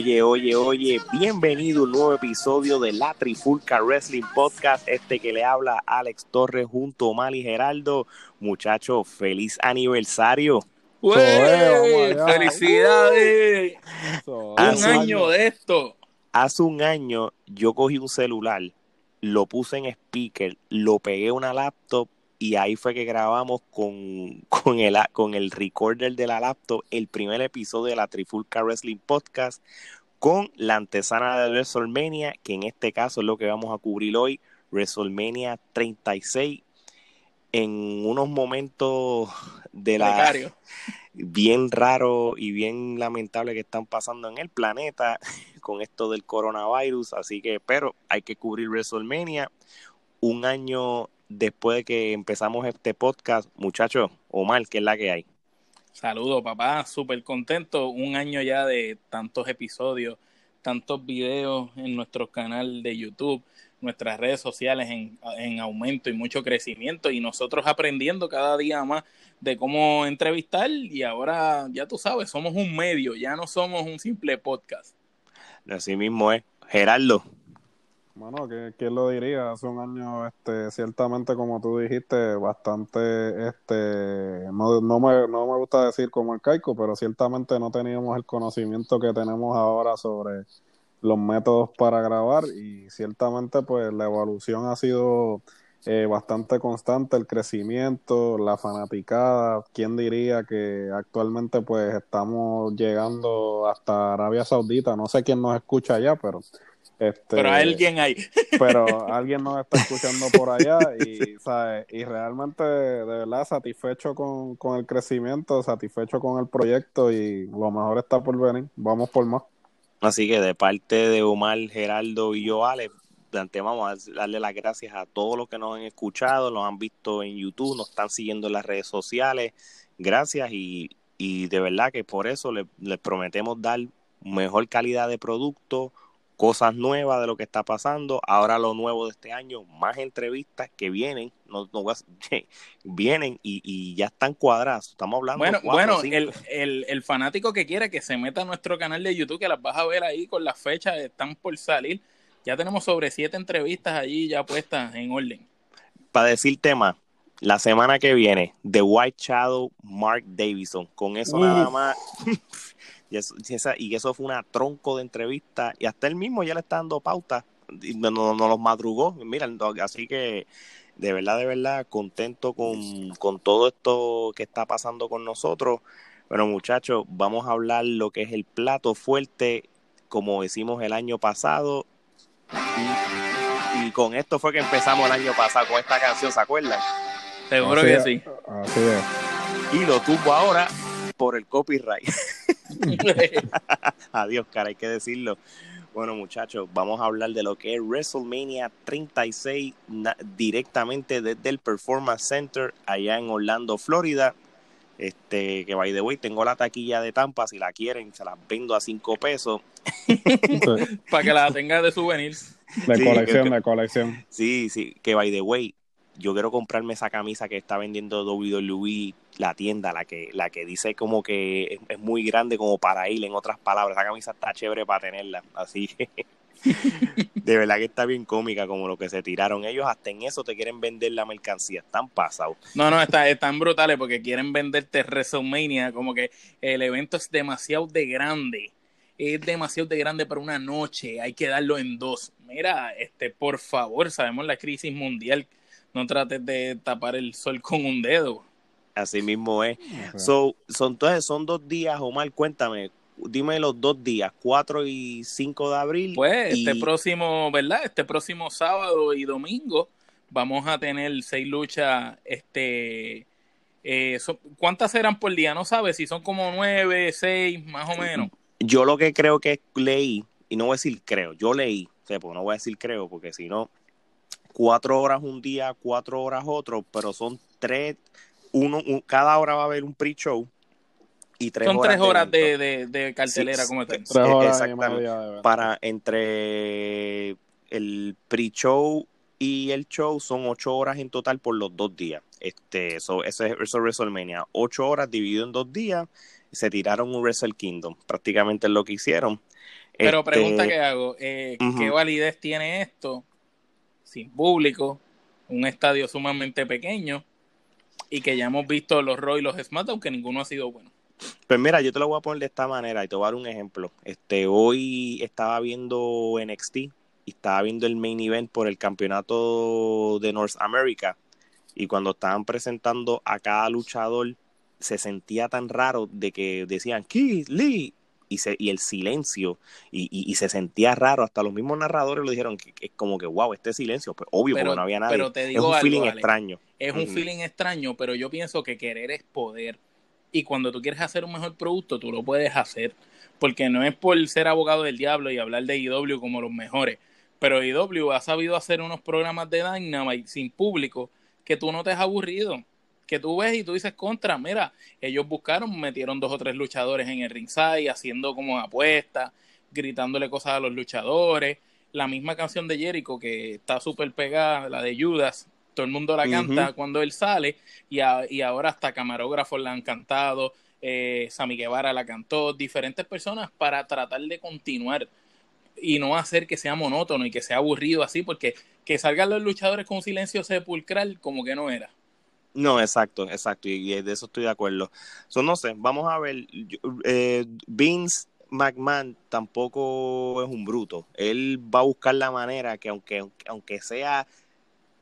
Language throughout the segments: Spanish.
Oye, oye, oye, bienvenido a un nuevo episodio de la Trifulca Wrestling Podcast. Este que le habla Alex Torres junto a Mali Geraldo. Muchachos, feliz aniversario. ¡Felicidades! un año de esto. Hace un año yo cogí un celular, lo puse en speaker, lo pegué a una laptop y ahí fue que grabamos con, con, el, con el recorder de la laptop el primer episodio de la Trifulca Wrestling Podcast con la antesana de WrestleMania, que en este caso es lo que vamos a cubrir hoy, WrestleMania 36, en unos momentos de la bien raro y bien lamentable que están pasando en el planeta con esto del coronavirus, así que pero hay que cubrir WrestleMania, un año después de que empezamos este podcast, muchachos, Omar, ¿qué es la que hay? Saludos, papá, súper contento. Un año ya de tantos episodios, tantos videos en nuestro canal de YouTube, nuestras redes sociales en, en, aumento y mucho crecimiento y nosotros aprendiendo cada día más de cómo entrevistar y ahora ya tú sabes, somos un medio, ya no somos un simple podcast. Así mismo es. Gerardo, bueno, ¿quién lo diría? Hace un año, este, ciertamente, como tú dijiste, bastante, este, no, me, no me gusta decir como el caico, pero ciertamente no teníamos el conocimiento que tenemos ahora sobre los métodos para grabar y ciertamente, pues, la evolución ha sido eh, bastante constante, el crecimiento, la fanaticada. ¿Quién diría que actualmente, pues, estamos llegando hasta Arabia Saudita? No sé quién nos escucha allá, pero este, pero alguien hay. Pero alguien nos está escuchando por allá y, y realmente de verdad satisfecho con, con, el crecimiento, satisfecho con el proyecto y lo mejor está por venir. Vamos por más. Así que de parte de Omar, Geraldo y yo, Ale, de antemano vamos a darle las gracias a todos los que nos han escuchado, nos han visto en YouTube, nos están siguiendo en las redes sociales. Gracias y, y de verdad que por eso les, les prometemos dar mejor calidad de producto, cosas nuevas de lo que está pasando. Ahora lo nuevo de este año, más entrevistas que vienen, no, no vienen y, ya están cuadradas. Estamos hablando. Bueno, bueno, el, el, el, fanático que quiera que se meta a nuestro canal de YouTube, que las vas a ver ahí con las fechas, están por salir. Ya tenemos sobre siete entrevistas allí ya puestas en orden. Para decir tema, la semana que viene, The White Shadow, Mark Davison. Con eso nada más. Y eso, y eso fue una tronco de entrevista. Y hasta él mismo ya le está dando pauta. Y no, no, los madrugó. Mira, así que de verdad, de verdad, contento con, con todo esto que está pasando con nosotros. Bueno, muchachos, vamos a hablar lo que es el plato fuerte, como decimos el año pasado. Y, con esto fue que empezamos el año pasado, con esta canción, ¿se acuerdan? Seguro que sí. Así es. Y lo tuvo ahora por el copyright. Adiós, cara, hay que decirlo. Bueno, muchachos, vamos a hablar de lo que es WrestleMania 36 directamente desde el Performance Center allá en Orlando, Florida. Este, que by the way, tengo la taquilla de Tampa, si la quieren, se la vendo a 5 pesos. Para que la tenga de souvenir. De colección, de colección. Sí, sí, que by the way, yo quiero comprarme esa camisa que está vendiendo WWE, la tienda, la que, la que dice como que es, muy grande como para ir, en otras palabras, esa camisa está chévere para tenerla, así que de verdad que está bien cómica como lo que se tiraron ellos, hasta en eso te quieren vender la mercancía, están pasados. No, no, está, están brutales porque quieren venderte WrestleMania, como que el evento es demasiado de grande es demasiado de grande para una noche, hay que darlo en dos. Mira, este, por favor, sabemos la crisis mundial no trates de tapar el sol con un dedo. Así mismo es. son, entonces, son dos días, Omar, cuéntame, dime los dos días, 4 y 5 de abril. Pues este próximo, ¿verdad? Este próximo sábado y domingo vamos a tener seis luchas, este... Eh, ¿Cuántas serán por día? No sabes si son como nueve, seis, más o menos. Yo lo que creo que leí, y no voy a decir creo, yo leí, o pues no voy a decir creo, porque si no, cuatro horas un día, cuatro horas otro, pero son tres, uno, cada hora va a haber un pre-show y tres son horas tres horas de, de, cartelera como Tres horas para entre el pre-show y el show son ocho horas en total por los dos días. Este, eso, eso es WrestleMania. Ocho horas dividido en dos días. se tiraron un Wrestle Kingdom, prácticamente es lo que hicieron. Pero Este, pregunta que hago, eh, ¿qué validez tiene esto sin público, un estadio sumamente pequeño y que ya hemos visto los Raw y los SmackDown que ninguno ha sido bueno? Pues mira, yo te lo voy a poner de esta manera y te voy a dar un ejemplo. Este, hoy estaba viendo NXT y estaba viendo el main event por el campeonato de North America y cuando estaban presentando a cada luchador se sentía tan raro de que decían Keith Lee y, se, y el silencio y, y- y se sentía raro, hasta los mismos narradores lo dijeron que, es como que wow, este silencio, pues obvio Pero- porque no había nadie. pero te es un algo, feeling extraño. Es un feeling extraño, pero yo pienso que querer es poder. Y cuando tú quieres hacer un mejor producto, tú lo puedes hacer. Porque no es por ser abogado del diablo y hablar de IW como los mejores. Pero IW ha sabido hacer unos programas de Dynamite sin público que tú no te has aburrido. Que tú ves y tú dices contra, mira, ellos buscaron, metieron dos o tres luchadores en el ringside, haciendo como apuestas, gritándole cosas a los luchadores. La misma canción de Jericho que está súper pegada, la de Judas, todo el mundo la canta cuando él sale y, a- y ahora hasta camarógrafos la han cantado, eh, Sammy Guevara la cantó, diferentes personas para tratar de continuar y no hacer que sea monótono y que sea aburrido así, porque que salgan los luchadores con silencio sepulcral como que no era. No, exacto, exacto, y, y de eso estoy de acuerdo. So, no sé, vamos a ver. yo- eh, Vince McMahon tampoco es un bruto. Él va a buscar la manera que aunque, aunque sea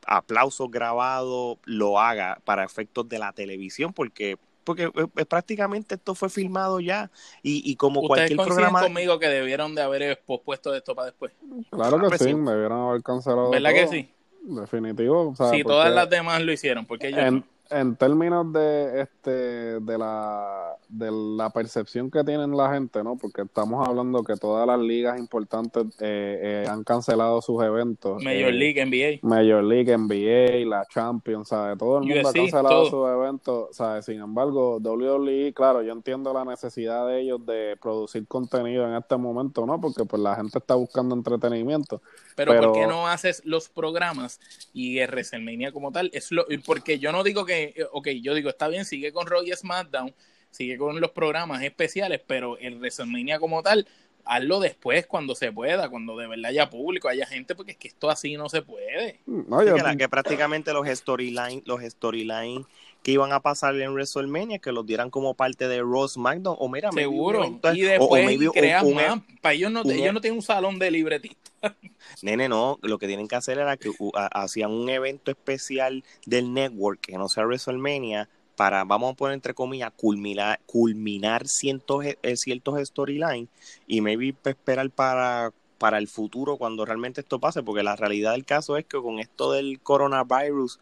aplausos grabados, lo haga para efectos de la televisión, porque porque eh, eh, prácticamente esto fue filmado ya y, y como Ustedes cualquier programa conmigo que debieron de haber pospuesto esto para después. Claro Ah, que pues sí, sí. debieron haber cancelado. ¿Verdad que sí? Definitivo. O sea, Si todas las demás lo hicieron, porque ellos en, no? en términos de este de la de la percepción que tienen la gente, ¿no? Porque estamos hablando que todas las ligas importantes eh, eh, han cancelado sus eventos. Major Eh, League, NBA. Major League, NBA, la Champions, ¿sabes? Todo el mundo UFC, ha cancelado todo. sus eventos, ¿sabes? Sin embargo, WWE, claro, yo entiendo la necesidad de ellos de producir contenido en este momento, ¿no? Porque pues la gente está buscando entretenimiento. Pero, Pero- ¿por qué no haces los programas y WrestleMania como tal? Es lo, porque yo no digo que, ok, yo digo, está bien, sigue con Raw y SmackDown, sigue con los programas especiales, pero el WrestleMania como tal, hazlo después cuando se pueda, cuando de verdad haya público, haya gente, porque es que esto así no se puede. No, Sí, yo- que, prácticamente los storyline, los storyline que iban a pasar en WrestleMania, que los dieran como parte de Raw SmackDown, o mira, maybe Seguro. evento- Y o- o después maybe creas un- más. Para ellos no, un- ellos no tienen un salón de libretistas. Nene, no, lo que tienen que hacer era que uh, ha- hacían un evento especial del network, que no sea WrestleMania, para, vamos a poner entre comillas, culminar, culminar cientos, eh, ciertos storylines y maybe esperar para, para el futuro cuando realmente esto pase, porque la realidad del caso es que con esto del coronavirus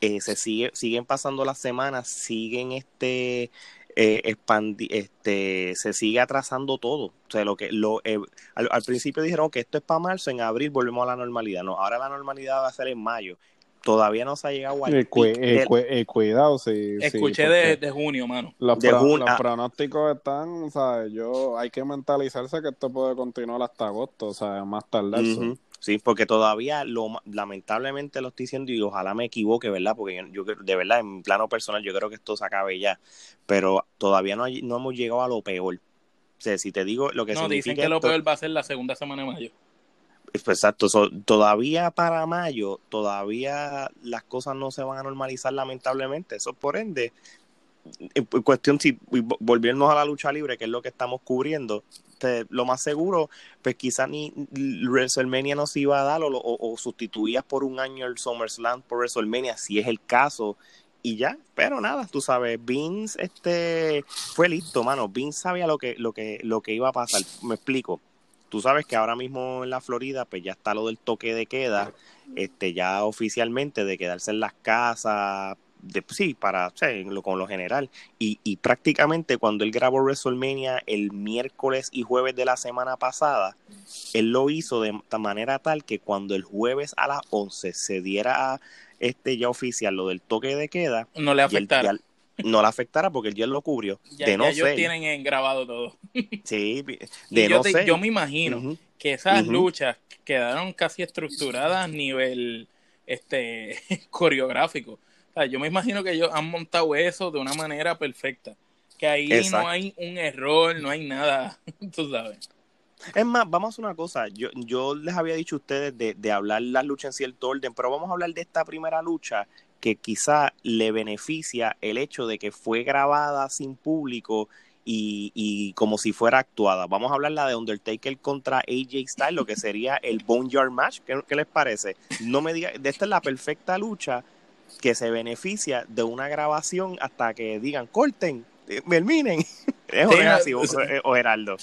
eh, se sigue, siguen pasando las semanas, siguen este eh, expandi- este se sigue atrasando todo. O sea, lo que lo eh, al, al principio dijeron que esto es para marzo, en abril volvemos a la normalidad. No, ahora la normalidad va a ser en mayo. Todavía no se ha llegado al eh, eh, eh, cuidado, sí. sí, Escuché porque de, de junio, mano. Los, de pro- jun- los ah. pronósticos están, ¿sabes? Yo, hay que mentalizarse que esto puede continuar hasta agosto, o sea, más tarde. Ujú. Sí, porque todavía lo lamentablemente lo estoy diciendo y ojalá me equivoque, ¿verdad? Porque yo, yo creo- de verdad en mi plano personal yo creo que esto se acabe ya, pero todavía no, hay- no hemos llegado a lo peor. O sea, si te digo lo que No, dicen significa que lo peor va a ser la segunda semana de mayo. Pues, Exacto, so, todavía para mayo, todavía las cosas no se van a normalizar lamentablemente. Eso por ende, en cuestión, si vo- volviendo a la lucha libre, que es lo que estamos cubriendo, lo más seguro, pues quizás ni WrestleMania no se iba a dar o, o, o sustituías por un año el SummerSlam por WrestleMania, si es el caso. Y ya, pero nada, tú sabes, Vince este, fue listo, mano. Vince sabía lo que, lo, que, lo que iba a pasar. Me explico tú sabes que ahora mismo en la Florida pues ya está lo del toque de queda, este ya oficialmente de quedarse en las casas, de, sí, para, o sea, en lo, con lo general. Y, y prácticamente cuando él grabó WrestleMania el miércoles y jueves de la semana pasada, él lo hizo de manera tal que cuando el jueves a las 11 se diera este ya oficial lo del toque de queda, No le y él- afectará. ya- no le afectara porque él ya lo cubrió. Ya, de no ya ellos ser, tienen en grabado todo. sí, Y de yo, no te- ser. yo me imagino que esas Ujú. luchas quedaron casi estructuradas a nivel este coreográfico. O sea, yo me imagino que ellos han montado eso de una manera perfecta. que ahí no hay un error, no hay nada, tú sabes. Es más, vamos a hacer una cosa. Yo, yo les había dicho a ustedes de, de hablar las luchas en cierto orden, pero vamos a hablar de esta primera lucha que quizá le beneficia el hecho de que fue grabada sin público y, y, como si fuera actuada. Vamos a hablar la de Undertaker contra AJ Styles, lo que sería el Boneyard Match. ¿Qué, ¿Qué, les parece? No me diga, esta es la perfecta lucha que se beneficia de una grabación hasta que digan corten, terminen. Es o, o, o Geraldo.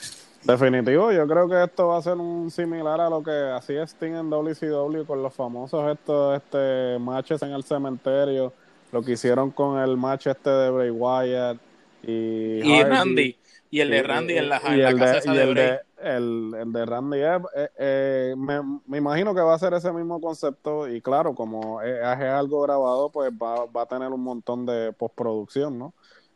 Definitivo, yo creo que esto va a ser un similar a lo que hacía Sting en WCW con los famosos estos este matches en el cementerio, lo que hicieron con el match este de Bray Wyatt y, y Randy y el de Randy en la, en la casa de, esa de, el de, el, el de Randy eh, eh, me, me, imagino que va a ser ese mismo concepto y claro, como es, es algo grabado, pues va, va a tener un montón de postproducción, ¿no?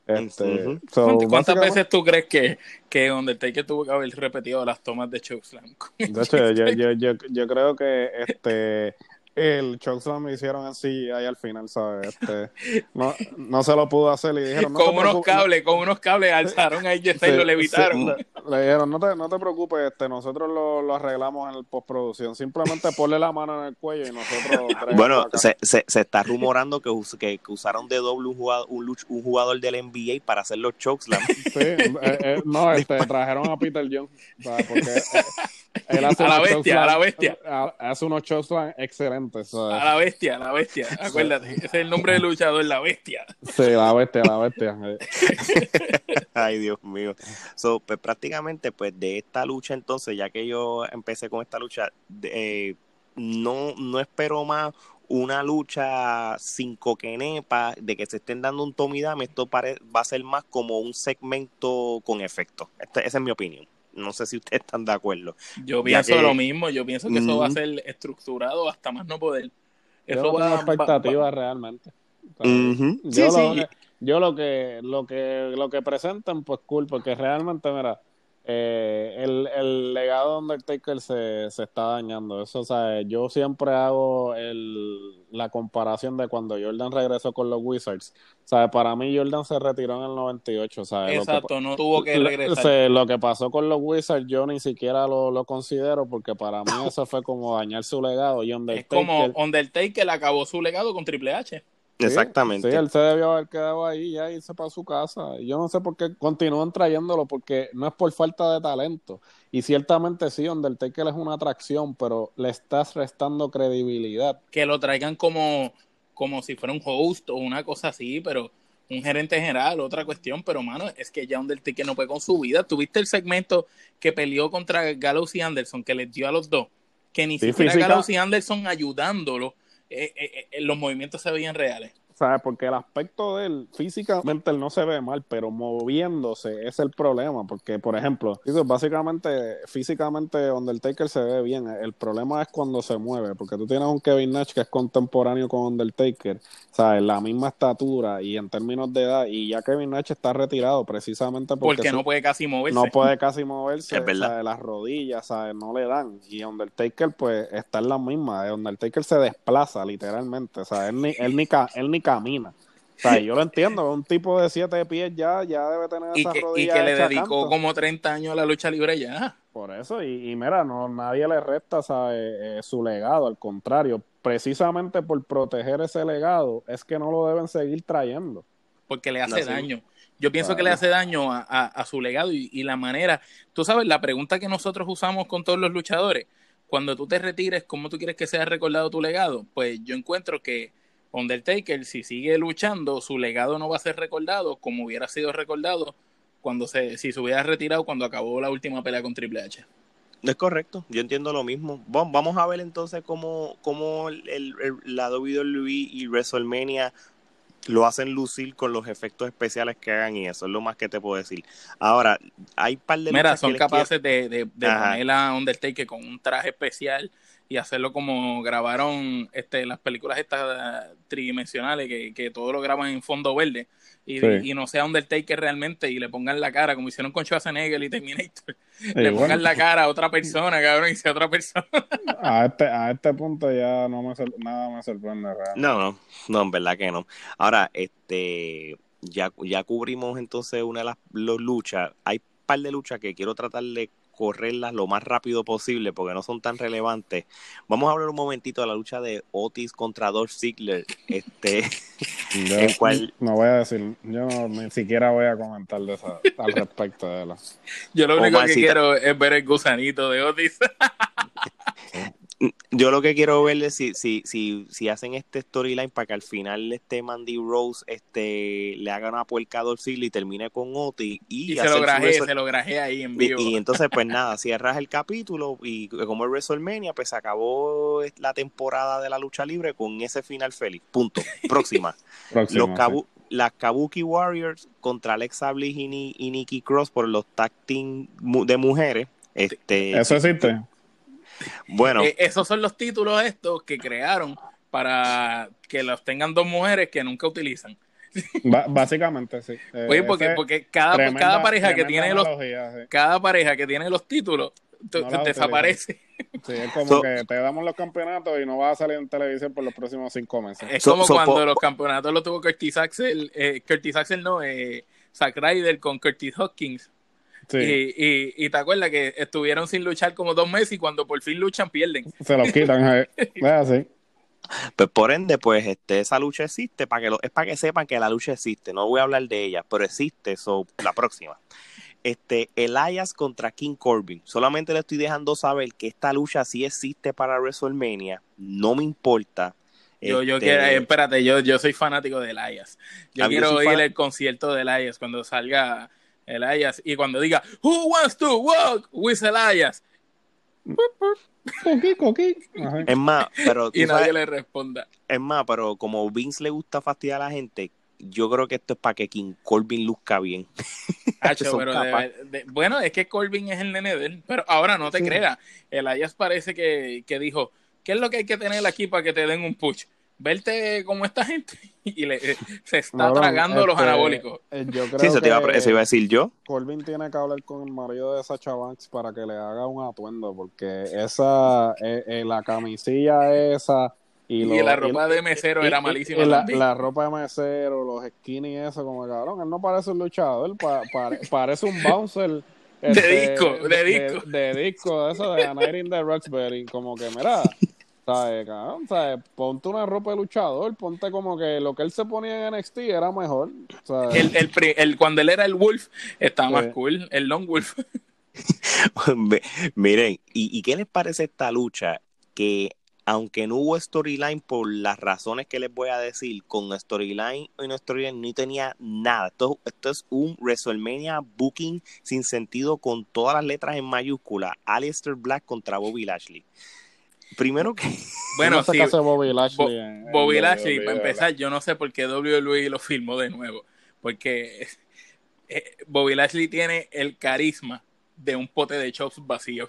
Este, uh -huh. so, ¿Cuántas veces tú crees que, que Undertaker tuvo que haber repetido las tomas de Chokeslam? De hecho, yo, yo, yo, yo, creo que este el Chokeslam me hicieron así ahí al final, ¿sabes? Este, no, no se lo pudo hacer y dijeron... No con unos cables, con unos cables alzaron ahí y sí, lo levitaron. Sí, le, le, dijeron, no te, no te preocupes, este, nosotros lo, lo arreglamos en el postproducción, simplemente ponle la mano en el cuello y nosotros... Bueno, se, se, se, está rumorando que, que, que, usaron de doble un jugador, un, un jugador del NBA para hacer los Chokeslam. Sí, eh, eh, no, este, trajeron a Peter Jones, porque... Él hace a la bestia, a la bestia. Hace unos Chokeslam excelentes. ¿sabes? A la bestia, a la bestia. Acuérdate, ese es el nombre del luchador, la bestia. Sí, la bestia, la bestia. Ay, Dios mío. So, pues prácticamente, pues de esta lucha, entonces, ya que yo empecé con esta lucha, eh, no, no espero más una lucha sin coquenepa, de que se estén dando un tomidame, esto pare, va a ser más como un segmento con efecto. Este, esa es mi opinión. No sé si ustedes están de acuerdo. Yo pienso que... lo mismo, yo pienso que eso va a ser estructurado hasta más no poder. Eso yo va, expectativa va, va. realmente. O sea, uh -huh. yo, sí, lo, sí. yo lo que lo que lo que presentan pues cool porque realmente mira eh, el, el, legado de Undertaker se, se está dañando. Eso, o sea, yo siempre hago el, la comparación de cuando Jordan regresó con los Wizards. O sea, para mí Jordan se retiró en el 98. ¿sabes? Exacto, que, no tuvo que regresar. Lo que pasó con los Wizards yo ni siquiera lo, lo considero porque para mí eso fue como dañar su legado. Y Undertaker, es como Undertaker acabó su legado con Triple H. Exactamente. Sí, él se debió haber quedado ahí y ya irse para su casa. Yo no sé por qué continúan trayéndolo, porque no es por falta de talento. Y ciertamente sí, Undertaker es una atracción, pero le estás restando credibilidad. Que lo traigan como, como si fuera un host o una cosa así, pero un gerente general, otra cuestión, pero mano, es que ya Undertaker no puede con su vida. ¿Tuviste el segmento que peleó contra Gallows y Anderson, que les dio a los dos? Que ni sí, siquiera física. Gallows y Anderson ayudándolo eh, eh, eh, los movimientos se veían reales. ¿Sabes? Porque el aspecto de él, físicamente él no se ve mal, pero moviéndose es el problema. Porque, por ejemplo, básicamente, físicamente Undertaker se ve bien. El problema es cuando se mueve, porque tú tienes un Kevin Nash que es contemporáneo con Undertaker, ¿sabes? La misma estatura y en términos de edad. Y ya Kevin Nash está retirado precisamente porque, porque no puede casi moverse. No puede casi moverse. Es verdad. ¿sabes? Las rodillas, ¿sabes? No le dan. Y Undertaker, pues, está en la misma. Undertaker se desplaza, literalmente. O sea, él ni, él ni, él ni camina. O sea, yo lo entiendo, un tipo de siete pies ya, ya debe tener y esas que, rodillas. Y que le dedicó como 30 años a la lucha libre ya. Por eso, y, y mira, no, nadie le resta sabe, eh, su legado, al contrario, precisamente por proteger ese legado, es que no lo deben seguir trayendo. Porque le hace no, daño. Sí. Yo pienso claro. que le hace daño a, a, a su legado y, y la manera. Tú sabes, la pregunta que nosotros usamos con todos los luchadores, cuando tú te retires, ¿cómo tú quieres que sea recordado tu legado? Pues yo encuentro que Undertaker, si sigue luchando, su legado no va a ser recordado como hubiera sido recordado cuando se, si se hubiera retirado cuando acabó la última pelea con Triple H. Es correcto, yo entiendo lo mismo. Bueno, vamos a ver entonces cómo, cómo el, el, la WWE y WrestleMania lo hacen lucir con los efectos especiales que hagan y eso es lo más que te puedo decir. Ahora, hay par de... Mira, son capaces quiero... de, de, de poner a Undertaker con un traje especial y hacerlo como grabaron este, las películas estas tridimensionales, que, que todo lo graban en fondo verde, y, sí. y, no sea Undertaker realmente, y le pongan la cara, como hicieron con Schwarzenegger y Terminator, sí, le pongan bueno. la cara a otra persona, cabrón, y sea otra persona. A este, a este punto ya no me nada me sorprende. Realmente. No, no, no, en verdad que no. Ahora, este ya, ya cubrimos entonces una de las luchas. Hay un par de luchas que quiero tratar de correrlas lo más rápido posible porque no son tan relevantes. Vamos a hablar un momentito de la lucha de Otis contra Dolph Ziggler. Este, No voy a decir, yo ni siquiera voy a comentar de esa, al respecto de la. Yo lo único que quiero es ver el gusanito de Otis. Yo lo que quiero ver es si, si, si, si hacen este storyline para que al final este Mandy Rose este, le haga una puerca a y termine con Oti y, se lo grajé, se lo grajé ahí en vivo. Y, entonces, pues nada, cierras el capítulo y como es WrestleMania, pues acabó la temporada de la lucha libre con ese final feliz. Punto. Próxima. los Las Kabuki Warriors contra Alexa Bliss y, y Nikki Cross por los tag team de mujeres. Este, Eso existe. Bueno. Eh, esos son los títulos estos que crearon para que los tengan dos mujeres que nunca utilizan. básicamente, sí. Eh, Oye, porque, porque cada, cada pareja que tiene los cada pareja que tiene los títulos desaparece. Sí, es como que te damos los campeonatos y no vas a salir en televisión por los próximos cinco meses. Es como cuando los campeonatos los tuvo Curtis Axel, eh, Curtis Axel no, eh, Zack Ryder con Curtis Hopkins y, y, te acuerdas que estuvieron sin luchar como dos meses y cuando por fin luchan pierden. Se los quitan, así. Pues por ende, pues este, esa lucha existe, para que lo, es para que sepan que la lucha existe. No voy a hablar de ella, pero existe, eso la próxima. Este, Elias contra King Corbin. Solamente le estoy dejando saber que esta lucha sí existe para WrestleMania. No me importa. Yo, yo quiero, este, espérate, yo, yo soy fanático de Elias. Yo quiero ir al concierto de Elias cuando salga Elias. Y cuando diga, Who wants to walk with Elias? Es más, pero. y nadie le responda. Es más, pero como Vince le gusta fastidiar a la gente, yo creo que esto es para que King Corbin luzca bien. bueno, es que Corbin es el nene de él, pero ahora no te creas. Elias parece que, que dijo: ¿Qué es lo que hay que tener aquí para que te den un push? Verte como esta gente y le, se está tragando los este, anabólicos. Eh, yo creo sí, eso, iba, a decir yo. Corbin tiene que hablar con el marido de Sacha Banks para que le haga un atuendo, porque esa, eh, eh, la camisilla esa... Y, la ropa de mesero era malísima. La, ropa de mesero, los skinny y eso, como cabrón, él no parece un luchador, parece un bouncer. de este, disco, de, disco. De, disco, eso de A Night in the Roxbury, como que, mira, ¿Sabes, cabrón? Ponte una ropa de luchador, ponte como que lo que él se ponía en NXT era mejor. El, el, el, cuando él era el Wolf, estaba más cool, el Long Wolf. Miren, ¿y, ¿y qué les parece esta lucha? Que aunque no hubo storyline por las razones que les voy a decir, con storyline y no storyline no tenía nada. Esto, esto es un WrestleMania booking sin sentido con todas las letras en mayúscula. Aleister Black contra Bobby Lashley primero que. Bueno, sí. Bobby Lashley. Bobby Lashley, para empezar, yo no sé por qué WWE lo filmó de nuevo. Porque eh, Bobby Lashley tiene el carisma de un pote de chops vacío.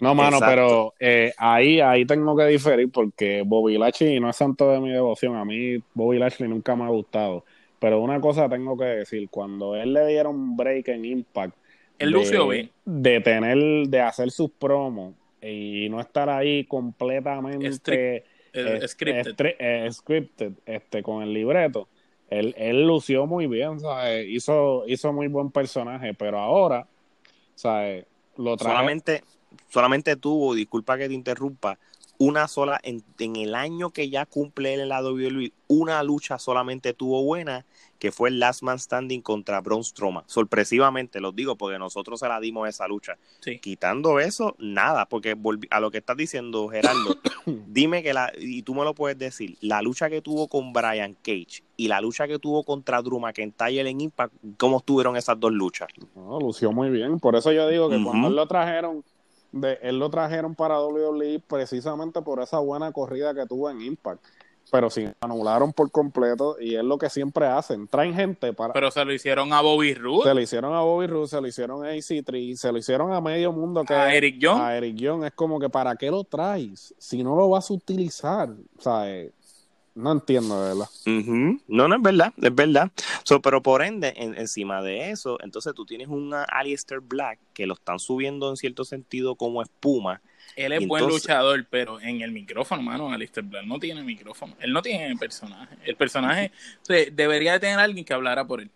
No, mano, pero eh, ahí, ahí tengo que diferir porque Bobby Lashley no es santo de mi devoción. A mí Bobby Lashley nunca me ha gustado. Pero una cosa tengo que decir, cuando él le dieron break en Impact, el de, de tener, de hacer sus promos, y no estar ahí completamente eh, scripted. este, con el libreto. Él, él lució muy bien, ¿sabes? Hizo, hizo muy buen personaje, pero ahora, ¿sabes? Lo Solamente, solamente tuvo, disculpa que te interrumpa, una sola, en, en, el año que ya cumple el lado WWE, una lucha solamente tuvo buena, que fue el Last Man Standing contra Braun Strowman. Sorpresivamente, lo digo, porque nosotros se la dimos esa lucha. Quitando eso, nada, porque a lo que estás diciendo, Gerardo, dime que la, y tú me lo puedes decir, la lucha que tuvo con Brian Cage y la lucha que tuvo contra Drew McIntyre en Impact, ¿cómo estuvieron esas dos luchas? No, lució muy bien, por eso yo digo que cuando lo trajeron de él lo trajeron para WWE precisamente por esa buena corrida que tuvo en Impact. Pero si anularon por completo y es lo que siempre hacen. Traen gente para. Pero se lo hicieron a Bobby Roode. Se lo hicieron a Bobby Roode, se lo hicieron a AC3, se lo hicieron a medio mundo. Que a Eric Young. A Eric Young. Es como que ¿para qué lo traes? Si no lo vas a utilizar. O sea, no entiendo, de verdad. No, no es verdad, es verdad. So, pero por ende, encima de eso, entonces tú tienes un Alistair Black que lo están subiendo en cierto sentido como espuma. Él es buen luchador, pero en el micrófono, mano, Alistair Black no tiene micrófono. Él no tiene el personaje. El personaje debería de tener alguien que hablara por él.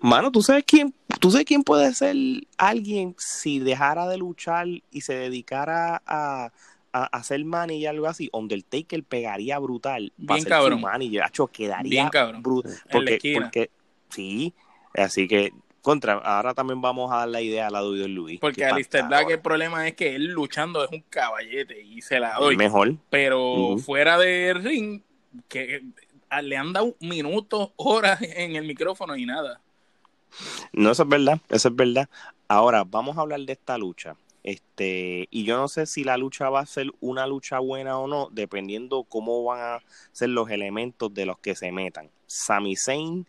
Mano, ¿tú sabes quién, tú sabes quién puede ser alguien si dejara de luchar y se dedicara a, a hacer money y algo así, Undertaker pegaría brutal. Bien cabrón. Manager, quedaría Bien cabrón. brutal. Porque, porque, sí, así que contra, ahora también vamos a dar la idea a la de Luis. Porque Alistair Black el problema es que él luchando es un caballete y se la doy. Mejor. Pero fuera de ring, que le han dado minutos, horas en el micrófono y nada. No, eso es verdad, eso es verdad. Ahora, vamos a hablar de esta lucha. Este, y yo no sé si la lucha va a ser una lucha buena o no, dependiendo cómo van a ser los elementos de los que se metan. Sami Zayn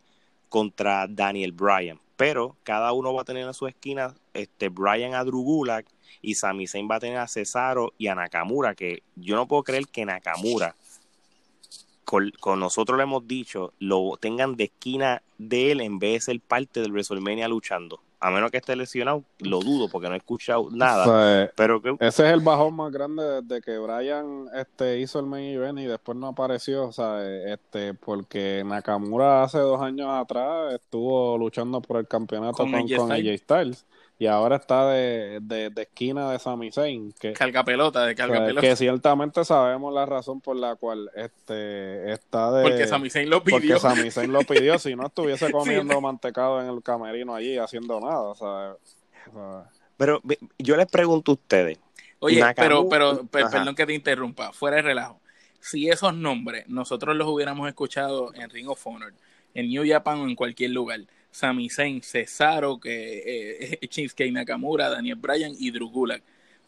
contra Daniel Bryan. Pero cada uno va a tener en su esquina este Bryan a y Sami Zayn va a tener a Cesaro y a Nakamura, que yo no puedo creer que Nakamura con, nosotros le hemos dicho, lo tengan de esquina de él en vez de ser parte del WrestleMania luchando a menos que esté lesionado, lo dudo porque no he escuchado nada. pero Ese es el bajón más grande desde que Brian este, hizo el main event y después no apareció, o este, porque Nakamura hace dos años atrás estuvo luchando por el campeonato con, con, AJ Styles y ahora está de, de, esquina de Sami Zayn. Que, carga pelota, de carga pelota. Que ciertamente sabemos la razón por la cual este está de... Porque Sami Zayn lo pidió. Porque Sami Zayn lo pidió, si no estuviese comiendo mantecado en el camerino allí haciendo nada, ¿sabes? Pero yo les pregunto a ustedes. Oye, pero, pero, perdón que te interrumpa, fuera de relajo. Si esos nombres nosotros los hubiéramos escuchado en Ring of Honor, en New Japan o en cualquier lugar, Sami Zayn, Cesaro, que, eh, Nakamura, Daniel Bryan y Drew Gulak.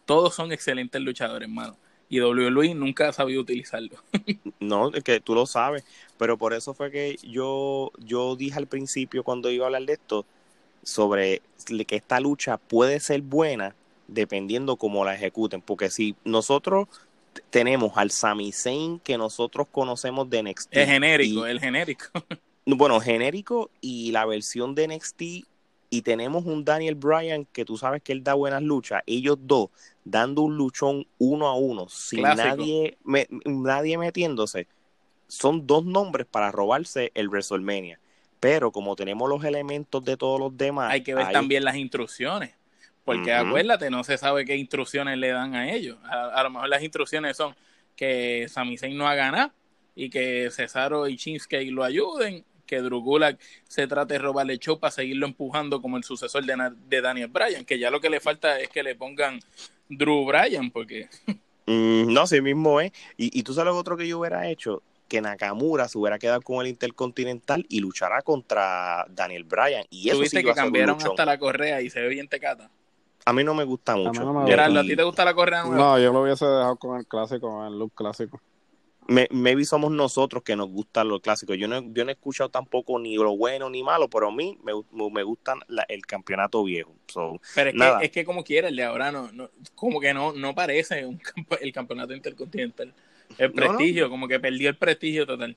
Todos son excelentes luchadores, hermano. Y WWE nunca ha sabido utilizarlo. no, es que tú lo sabes. Pero por eso fue que yo, yo dije al principio cuando iba a hablar de esto sobre que esta lucha puede ser buena dependiendo cómo la ejecuten. Porque si nosotros tenemos al Sami Zayn que nosotros conocemos de NXT. Es genérico, el genérico. bueno, genérico y la versión de NXT y tenemos un Daniel Bryan que tú sabes que él da buenas luchas, ellos dos dando un luchón uno a uno, sin nadie, nadie metiéndose, son dos nombres para robarse el WrestleMania. Pero como tenemos los elementos de todos los demás... Hay que ver también las instrucciones. Porque acuérdate, no se sabe qué instrucciones le dan a ellos. A, lo mejor las instrucciones son que Sami Zayn no haga nada y que Cesaro y Shinsuke lo ayuden que Drew se trate de robarle el show para seguirlo empujando como el sucesor de, Daniel Bryan, que ya lo que le falta es que le pongan Drew Bryan, porque... Mm, no, sí mismo es. Y, y tú sabes lo otro que yo hubiera hecho, que Nakamura se hubiera quedado con el Intercontinental y luchara contra Daniel Bryan. Y eso ¿Tuviste que cambiaron hasta la correa y se ve bien tecata? A mí no me gusta mucho. ¿a ti te gusta la correa nueva? No, yo lo hubiese dejado con el clásico, con el look clásico me, maybe somos nosotros que nos gustan los clásicos. Yo no, yo no he escuchado tampoco ni lo bueno ni malo, pero a mí me, me gustan el campeonato viejo. pero es que, es que como quiera, el de ahora no, no como que no, no parece un el campeonato intercontinental. El prestigio, como que perdió el prestigio total.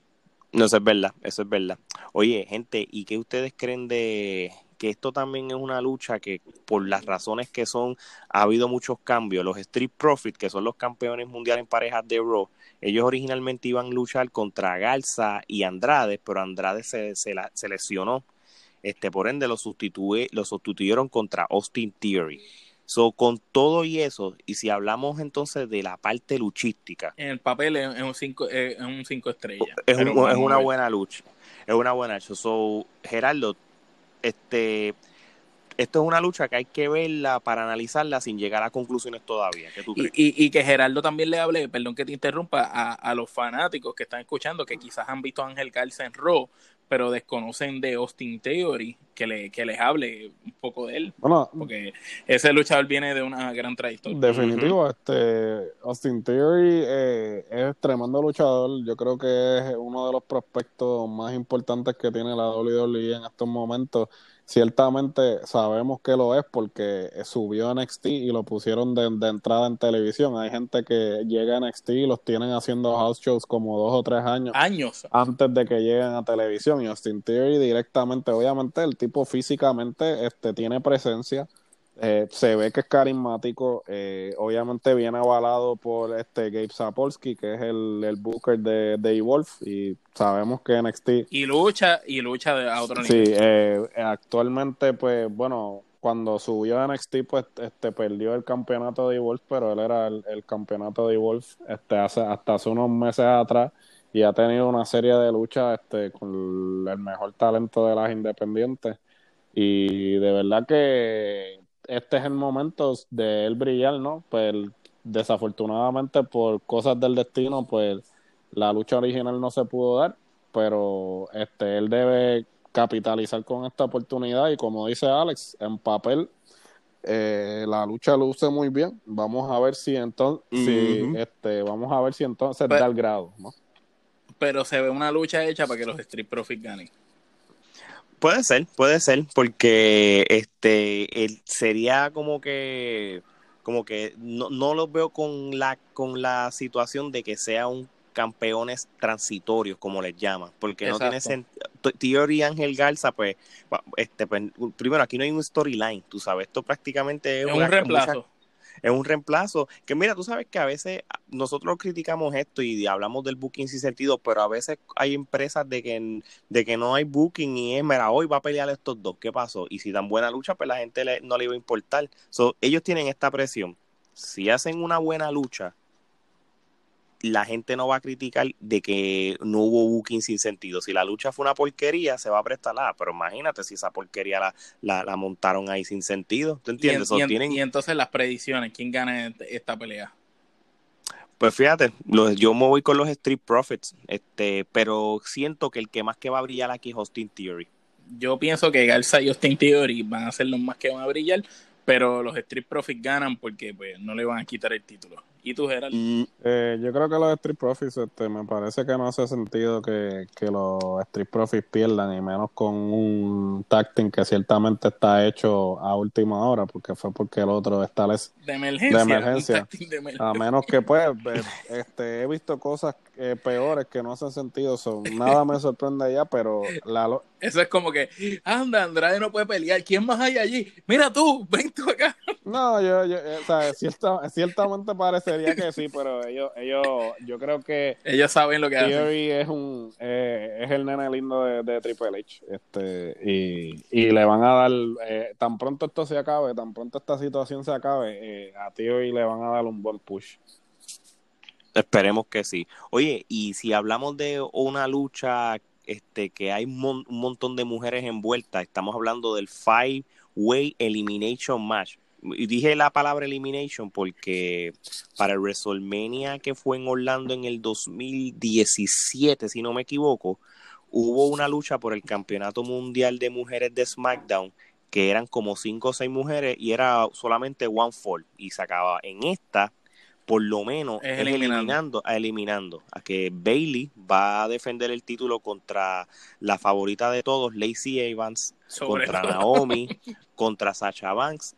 No, eso es verdad, eso es verdad. Oye, gente, ¿y qué ustedes creen de que esto también es una lucha que por las razones que son, ha habido muchos cambios? Los Street Profits, que son los campeones mundiales en parejas de Raw, ellos originalmente iban a luchar contra Garza y Andrade, pero Andrade se, se, lesionó. Este, por ende, lo, lo sustituyeron contra Austin Theory. So, con todo y eso, y si hablamos entonces de la parte luchística. En el papel es un cinco, es un cinco estrellas. Es, es una buena lucha. Es una buena lucha. So, Gerardo, este, esto es una lucha que hay que verla para analizarla sin llegar a conclusiones todavía. Y, que Gerardo también le hable, perdón que te interrumpa, a, los fanáticos que están escuchando, que quizás han visto a Ángel Carlsen en Raw, pero desconocen de Austin Theory, que, le, que les hable un poco de él. Bueno, porque ese luchador viene de una gran trayectoria. Definitivo, este Austin Theory eh, es tremendo luchador. Yo creo que es uno de los prospectos más importantes que tiene la WWE en estos momentos ciertamente sabemos que lo es porque subió a NXT y lo pusieron de, entrada en televisión. Hay gente que llega a NXT y los tienen haciendo house shows como dos o tres años. Años. Antes de que lleguen a televisión. Y Austin Theory directamente, obviamente, el tipo físicamente este, tiene presencia eh, se ve que es carismático, eh, obviamente viene avalado por este Gabe Sapolsky, que es el, el booker de, de Wolf, y sabemos que NXT... Y lucha, y lucha a otro nivel. Sí, eh, actualmente, pues, bueno, cuando subió a NXT, pues, este, perdió el campeonato de Wolf, pero él era el, campeonato de Wolf este, hace, hasta hace unos meses atrás, y ha tenido una serie de luchas este, con el mejor talento de las independientes. Y de verdad que este es el momento de él brillar, ¿no? Pues desafortunadamente por cosas del destino, pues la lucha original no se pudo dar, pero este él debe capitalizar con esta oportunidad y como dice Alex, en papel eh, la lucha luce muy bien. Vamos a ver si entonces, este, vamos a ver si entonces da el grado, ¿no? Pero se ve una lucha hecha para que los Street Profits ganen. Puede ser, puede ser, porque este él sería como que como que no, no los veo con la con la situación de que sea un campeones transitorios, como les llaman, porque no tiene sentido. Tío y Ángel Garza, pues, este, pues, primero, aquí no hay un storyline, tú sabes, esto prácticamente es, un reemplazo es un reemplazo. Que mira, tú sabes que a veces nosotros criticamos esto y hablamos del booking sin sentido, pero a veces hay empresas de que, de que no hay booking y es, mira, hoy va a pelear estos dos, ¿qué pasó? Y si dan buena lucha, pues la gente no le iba a importar. ellos tienen esta presión. Si hacen una buena lucha, la gente no va a criticar de que no hubo booking sin sentido. Si la lucha fue una porquería, se va a prestar la. Pero imagínate si esa porquería la, la, montaron ahí sin sentido. ¿Tú entiendes? Y, entonces las predicciones, ¿quién gana esta pelea? Pues fíjate, yo me voy con los Street Profits, este, pero siento que el que más que va a brillar aquí es Austin Theory. Yo pienso que Garza y Austin Theory van a ser los más que van a brillar, pero los Street Profits ganan porque pues no le van a quitar el título. ¿Y tú, Gerald? Eh, yo creo que los Street Profits, este, me parece que no hace sentido que, los Street Profits pierdan, y menos con un tacting que ciertamente está hecho a última hora, porque fue porque el otro está de emergencia. De emergencia. A menos que, pues, este, he visto cosas eh, peores que no hacen sentido. Son, nada me sorprende ya, pero la, eso es como que, anda, Andrade no puede pelear. ¿Quién más hay allí? Mira tú, ven tú acá. No, yo, yo o sea, ciertamente parecería que sí, pero ellos, ellos, yo creo que ellos saben lo que Theory hacen. es un, eh, es el nene lindo de, Triple H, este, y, y le van a dar, eh, tan pronto esto se acabe, tan pronto esta situación se acabe, eh, a Theory le van a dar un buen push. Esperemos que sí. Oye, y si hablamos de una lucha este, que hay un montón de mujeres envueltas. Estamos hablando del Five Way Elimination Match. Y dije la palabra elimination porque para el WrestleMania que fue en Orlando en el 2017, si no me equivoco, hubo una lucha por el Campeonato Mundial de Mujeres de SmackDown que eran como cinco o seis mujeres y era solamente one fall y se en esta por lo menos eliminando. a eliminando a que Bailey va a defender el título contra la favorita de todos, Lacey Evans, contra Naomi, contra Sacha Banks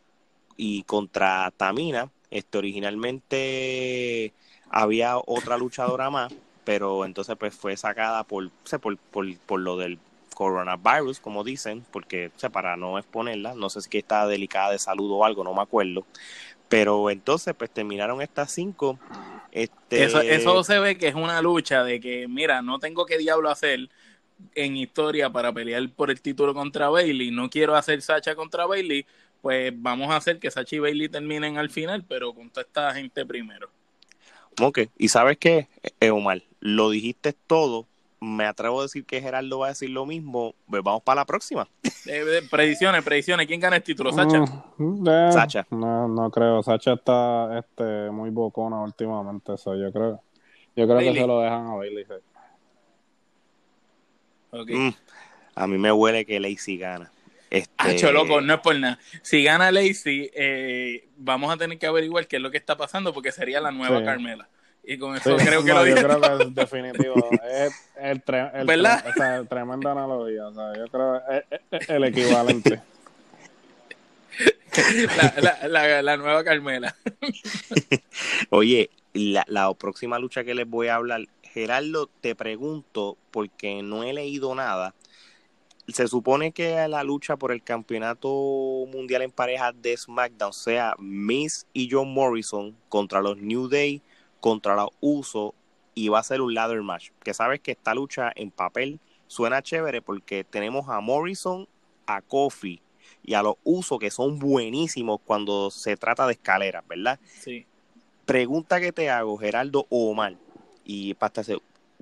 y contra Tamina. Este originalmente había otra luchadora más, pero entonces pues fue sacada por, por, por, por lo del coronavirus, como dicen, porque para no exponerla, no sé si está delicada de salud o algo, no me acuerdo, pero entonces, pues terminaron estas cinco. Este... Eso, eso se ve que es una lucha de que, mira, no tengo qué diablo hacer en historia para pelear por el título contra Bailey. No quiero hacer Sacha contra Bailey. Pues vamos a hacer que Sacha y Bailey terminen al final, pero con toda esta gente primero. Ok, y sabes qué, Omar, lo dijiste todo, me atrevo a decir que Gerardo va a decir lo mismo. Pues vamos para la próxima. Eh, predicciones, predicciones. ¿Quién gana el título? ¿Sacha? Eh, Sacha. No, no creo. Sacha está este, muy bocona últimamente. Eso yo creo, yo creo que se lo dejan a Bailey. Okay. Mm, a mí me huele que Lacey gana. Este... loco, no es por nada. Si gana Lacey, eh, vamos a tener que averiguar qué es lo que está pasando porque sería la nueva Carmela Y con eso creo que lo Yo dije. creo que es definitivo. es el, tre- el ¿Verdad? tre- o sea, tremenda analogía. O sea, yo creo que es, es- es el equivalente. La, la, la, la nueva Carmela. Oye, la, la próxima lucha que les voy a hablar, Gerardo, te pregunto, porque no he leído nada. Se supone que la lucha por el campeonato mundial en parejas de SmackDown sea Miz y John Morrison contra los New Day, contra los Usos, y va a ser un ladder match. Que sabes que esta lucha en papel suena chévere porque tenemos a Morrison, a Kofi y a los Usos que son buenísimos cuando se trata de escaleras, ¿verdad? Sí. pregunta que te hago, Geraldo o Omar, y para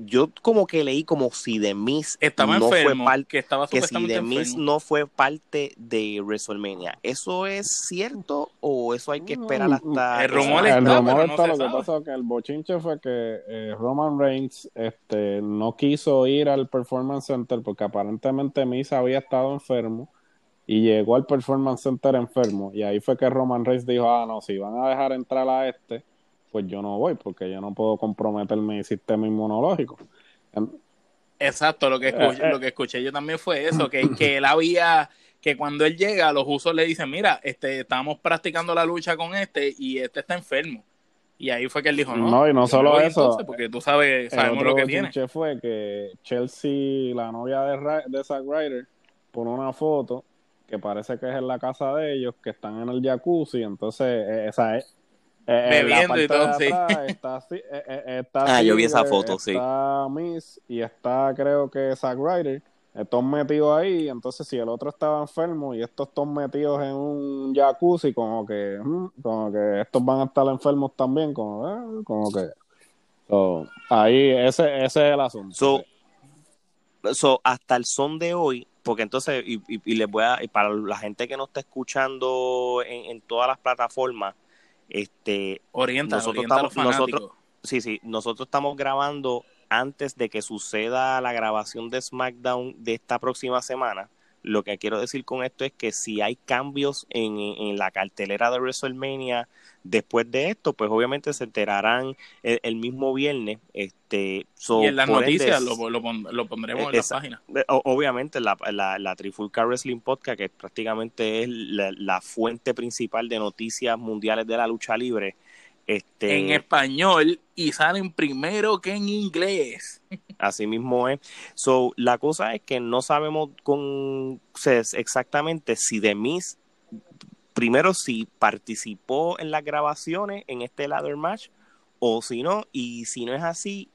yo como que leí como si de Miz Estaba no enfermo, fue parte, que estaba que si de Miz no fue parte de WrestleMania. ¿Eso es cierto o eso hay que esperar Mm, hasta El rumor salga? el está, rumor no está, lo que es que el bochinche fue que eh, Roman Reigns este, no quiso ir al Performance Center porque aparentemente Miz había estado enfermo y llegó al Performance Center enfermo y ahí fue que Roman Reigns dijo, ah, no, si van a dejar entrar a este, pues yo no voy porque yo no puedo comprometer mi sistema inmunológico. Em, Exacto, lo que escuché, Eh, eh. lo que escuché yo también fue eso, que, que él había, que cuando él llega, los usos le dicen, mira, este, estamos practicando la lucha con este y este está enfermo. Y ahí fue que él dijo, no, No, y no solo eso, entonces, porque tú sabes, sabemos otro lo que bochinche fue que Chelsea, la novia de, Ra- de Zack Ryder, pone una foto que parece que es en la casa de ellos, que están en el jacuzzi, entonces eh, esa es... eh, Bebiendo y todo, sí. está así, eh, eh, está Ah, yo vi esa foto, sí. Está Miss y está creo que Zack Ryder, estos metidos ahí, entonces si el otro estaba enfermo y estos están metidos en un jacuzzi, como que, mm, como que estos van a estar enfermos también, como, eh, como que... so, ahí, ese, ese es el asunto. So, so, hasta el son de hoy, porque entonces, y, y- y les voy a, y para la gente que nos está escuchando en, en todas las plataformas, este, Orienta, Nosotros orienta a los estamos- nosotros- sí, sí, nosotros estamos grabando antes de que suceda la grabación de SmackDown de esta próxima semana. Lo que quiero decir con esto es que si hay cambios en, en la cartelera de WrestleMania después de esto, pues obviamente se enterarán el, el mismo viernes. Este, so, y en las ende, noticias lo, lo, lo pondremos en la página. Obviamente la, la, la Trifulca Wrestling Podcast, que prácticamente es la, la fuente principal de noticias mundiales de la lucha libre. Este, En español y salen primero que en inglés. Así mismo es. So, la cosa es que no sabemos con exactamente si The Miz, primero si participó en las grabaciones en este ladder match o si no, y si no es así,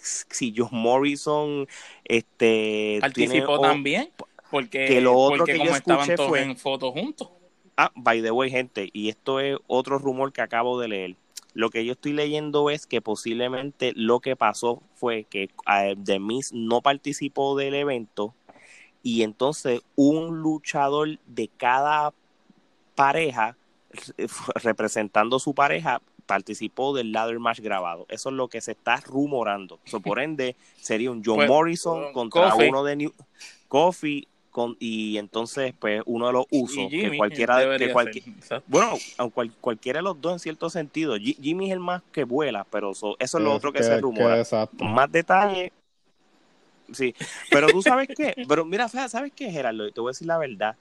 si John Morrison este, Participó también. Porque, que lo otro porque que como yo estaban todos fue- en fotos juntos. Ah, by the way, gente, y esto es otro rumor que acabo de leer. Lo que yo estoy leyendo es que posiblemente lo que pasó fue que eh, The Miz no participó del evento y entonces un luchador de cada pareja eh, representando su pareja participó del ladder match grabado. Eso es lo que se está rumorando. So, por ende, sería un John Pues, Morrison contra uno de New Kofi con, y entonces pues uno de los usos que cualquiera que cualquier ser. Bueno, cual- cualquiera de los dos en cierto sentido. Ji- Jimmy es el más que vuela, pero so- eso es lo otro que, que- se rumora. Más detalle. Sí, pero tú sabes qué, pero mira, fea, ¿sabes qué, Gerardo? Te voy a decir la verdad.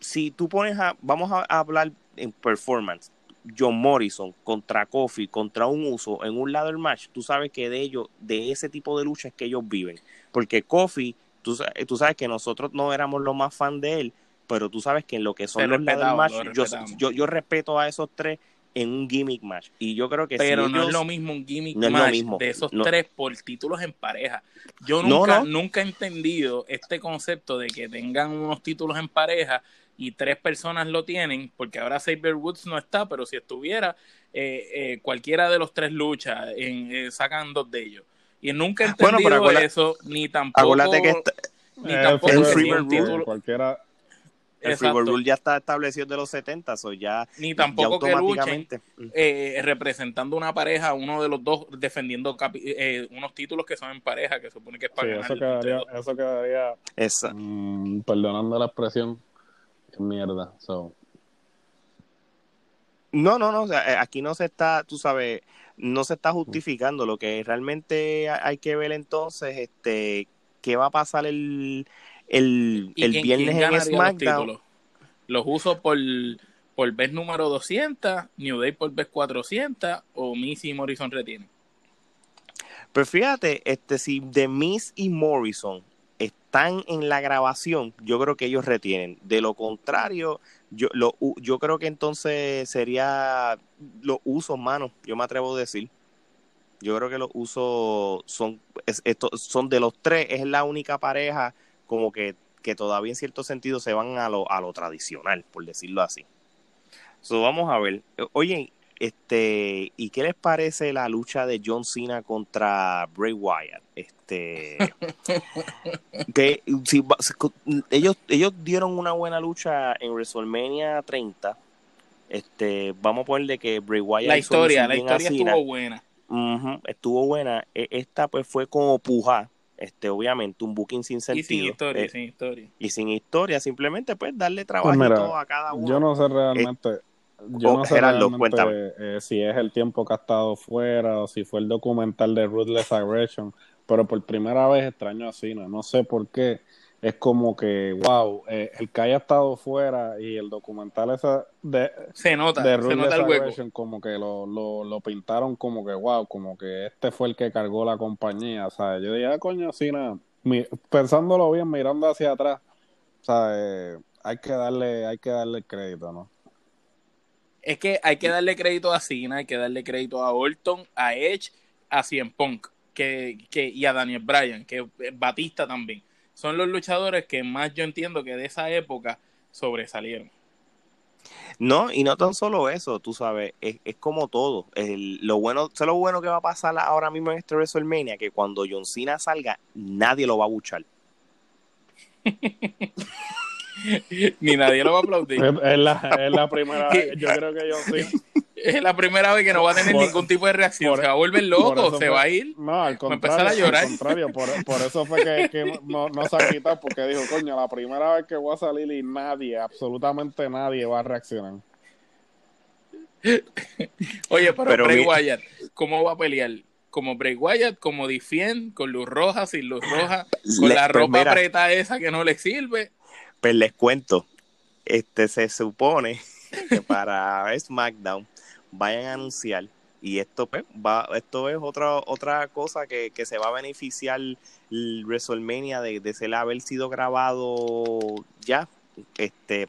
Si tú pones a, vamos a, a hablar en performance, John Morrison contra Kofi, contra un uso en un ladder match, tú sabes que de ellos, de ese tipo de lucha es que ellos viven. Porque Kofi, tú, sa- tú sabes que nosotros no éramos los más fan de él, pero tú sabes que en lo que son los ladder match, lo yo, yo, yo respeto a esos tres en un gimmick match. Y yo creo que Pero si no es lo mismo un gimmick No es lo match mismo. de esos No. tres por títulos en pareja. Yo nunca, no. nunca he entendido este concepto de que tengan unos títulos en pareja y tres personas lo tienen, porque ahora Saber Woods no está, pero si estuviera, eh, eh, cualquiera de los tres lucha, en, eh, sacan dos de ellos. Y nunca he Bueno, entendido pero acuérdate- eso, ni tampoco, Acuérdate que esta- ni Eh, tampoco el un Rule, Cualquiera, el Exacto. Freebird Rule ya está establecido de los 70, so ya, ni ya tampoco que luchen automáticamente. eh, representando una pareja, uno de los dos defendiendo capi- eh, unos títulos que son en pareja, que supone que es sí, para ganar eso quedaría, eso quedaría Esa. mm, perdonando la expresión, es mierda. So, No, no, no, eh, aquí no se está, tú sabes, no se está justificando. Lo que realmente hay que ver entonces, este, qué va a pasar el, el, el viernes en SmackDown. Los, los uso por, por vez número 200, New Day por vez 400 o Miss y Morrison retienen. Pero fíjate, este, si The Miss y Morrison están en la grabación, yo creo que ellos retienen. De lo contrario, yo, lo, yo creo que entonces sería los usos, mano, yo me atrevo a decir. Yo creo que los usos son, son de los tres, es la única pareja como que, que todavía en cierto sentido se van a lo, a lo tradicional, por decirlo así. So, vamos a ver. Oye, este, ¿y qué les parece la lucha de John Cena contra Bray Wyatt? Este, que si, ellos, ellos dieron una buena lucha en WrestleMania 30. Este, vamos a ponerle que Bray Wyatt. La historia, la historia estuvo buena. estuvo buena. E, esta pues fue como puja. Este, obviamente, un booking sin sentido. Y sin historia, eh, sin historia. Y sin historia, simplemente pues darle trabajo pues a cada uno. Yo no sé realmente. Yo no sé eh, si es el tiempo que ha estado fuera o si fue el documental de Ruthless Aggression, pero por primera vez extraño a Cena. No sé por qué. Es como que, wow, eh, el que haya estado fuera y el documental esa de, se nota, de Ruthless Aggression, como que lo, lo, lo, pintaron como que, wow, como que este fue el que cargó la compañía. O sea, yo dije, ah, coño, Cena, pensándolo bien, mirando hacia atrás, o sea, eh, hay que darle, hay que darle crédito, ¿no? Es que hay que darle crédito a Cena, hay que darle crédito a Orton, a Edge, a Cien Punk que, que, y a Daniel Bryan, que Batista también. Son los luchadores que más yo entiendo que de esa época sobresalieron. No, y no tan solo eso, tú sabes, es, como todo. lo bueno, lo bueno que va a pasar ahora mismo en este WrestleMania, que cuando John Cena salga, nadie lo va a buchar. Ni nadie lo va a aplaudir. Es, la, primera vez, yo creo que yo sí. Es la primera vez que no va a tener ningún tipo de reacción. se va a volver loco, se va a ir. No, al contrario. a llorar. Al contrario, por, eso fue que, no, se ha quitado, porque dijo, coño, la primera vez que voy a salir y nadie, absolutamente nadie va a reaccionar. Oye, pero, Bray Wyatt, ¿cómo va a pelear? como Bray Wyatt, como Difien, con luz roja, sin luz roja, con la pues ropa apretada esa que no le sirve. Pues les cuento, este se supone que para SmackDown vayan a anunciar y esto pues, va esto es otra otra cosa que, se va a beneficiar el WrestleMania de, de ser haber sido grabado ya. Este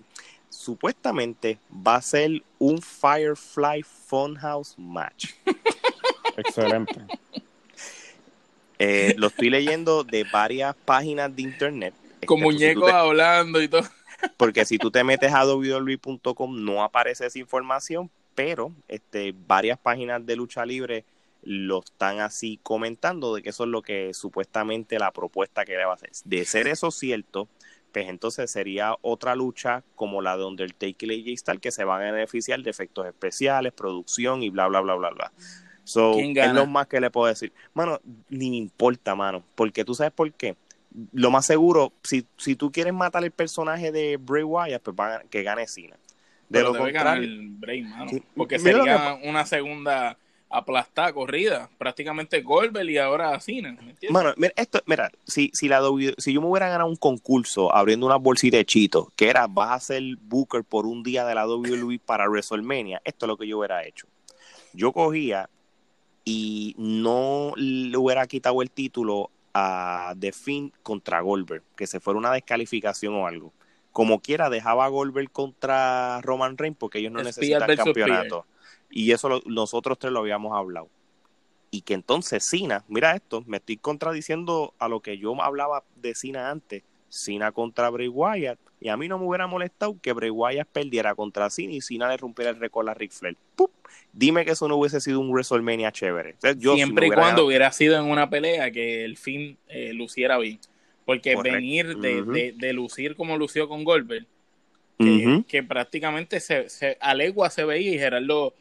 supuestamente va a ser un Firefly Funhouse match. Excelente. Eh, lo estoy leyendo de varias páginas de internet con muñecos hablando y todo. Porque si tú te metes a www.com no aparece esa información, pero este, varias páginas de lucha libre lo están así comentando de que eso es lo que supuestamente la propuesta que le va a hacer. De ser eso cierto, pues entonces sería otra lucha como la de Undertaker y AJ Styles que se van a beneficiar de efectos especiales, producción y bla, bla, bla, bla, bla. So, es lo más que le puedo decir. Mano, ni me importa, mano, porque tú sabes por qué lo más seguro, si, si tú quieres matar el personaje de Bray Wyatt, pues que gane Cena. De lo contrario, Bray, porque sería una segunda aplastada corrida, prácticamente Goldberg y ahora Cena. Mano, mira, esto, mira, si, si, la si yo me hubiera ganado un concurso abriendo una bolsita de chito, que era vas a ser Booker por un día de la WWE para WrestleMania, esto es lo que yo hubiera hecho. Yo cogía y no le hubiera quitado el título a The Finn contra Goldberg, que se fuera una descalificación o algo. Como quiera, dejaba a Goldberg contra Roman Reigns porque ellos no necesitan campeonato. Y eso nosotros tres lo habíamos hablado. Y que entonces Cena, mira esto, me estoy contradiciendo a lo que yo hablaba de Cena antes. Cena contra Bray Wyatt. Y a mí no me hubiera molestado que Bray Wyatt perdiera contra Cena y Cena le rompiera el récord a Ric Flair. Dime que eso no hubiese sido un WrestleMania chévere. Siempre y cuando hubiera sido en una pelea que el fin eh, luciera bien. Porque venir de, lucir como lució con Goldberg, que, prácticamente se, se, a legua se veía y Gerardo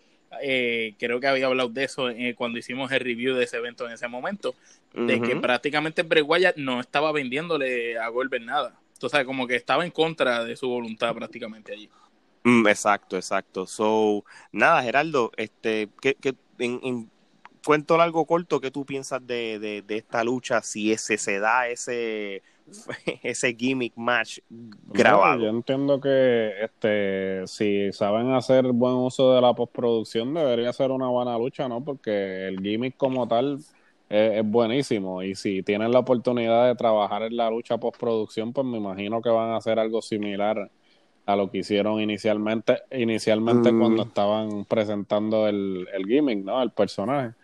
eh, creo que había hablado de eso eh, cuando hicimos el review de ese evento en ese momento, de que prácticamente Bray no estaba vendiéndole a Goldberg nada. Entonces, como que estaba en contra de su voluntad prácticamente allí. Mm, exacto, exacto. So, nada, Geraldo, este, que, que en, en cuento largo corto, ¿qué tú piensas de, de, de esta lucha? Si ese se da ese ese gimmick match grabado. yo entiendo que este si saben hacer buen uso de la postproducción debería ser una buena lucha, ¿no? Porque el gimmick como tal es, es, buenísimo y si tienen la oportunidad de trabajar en la lucha postproducción, pues me imagino que van a hacer algo similar a lo que hicieron inicialmente inicialmente mm. cuando estaban presentando el, el gimmick, ¿no? El personaje.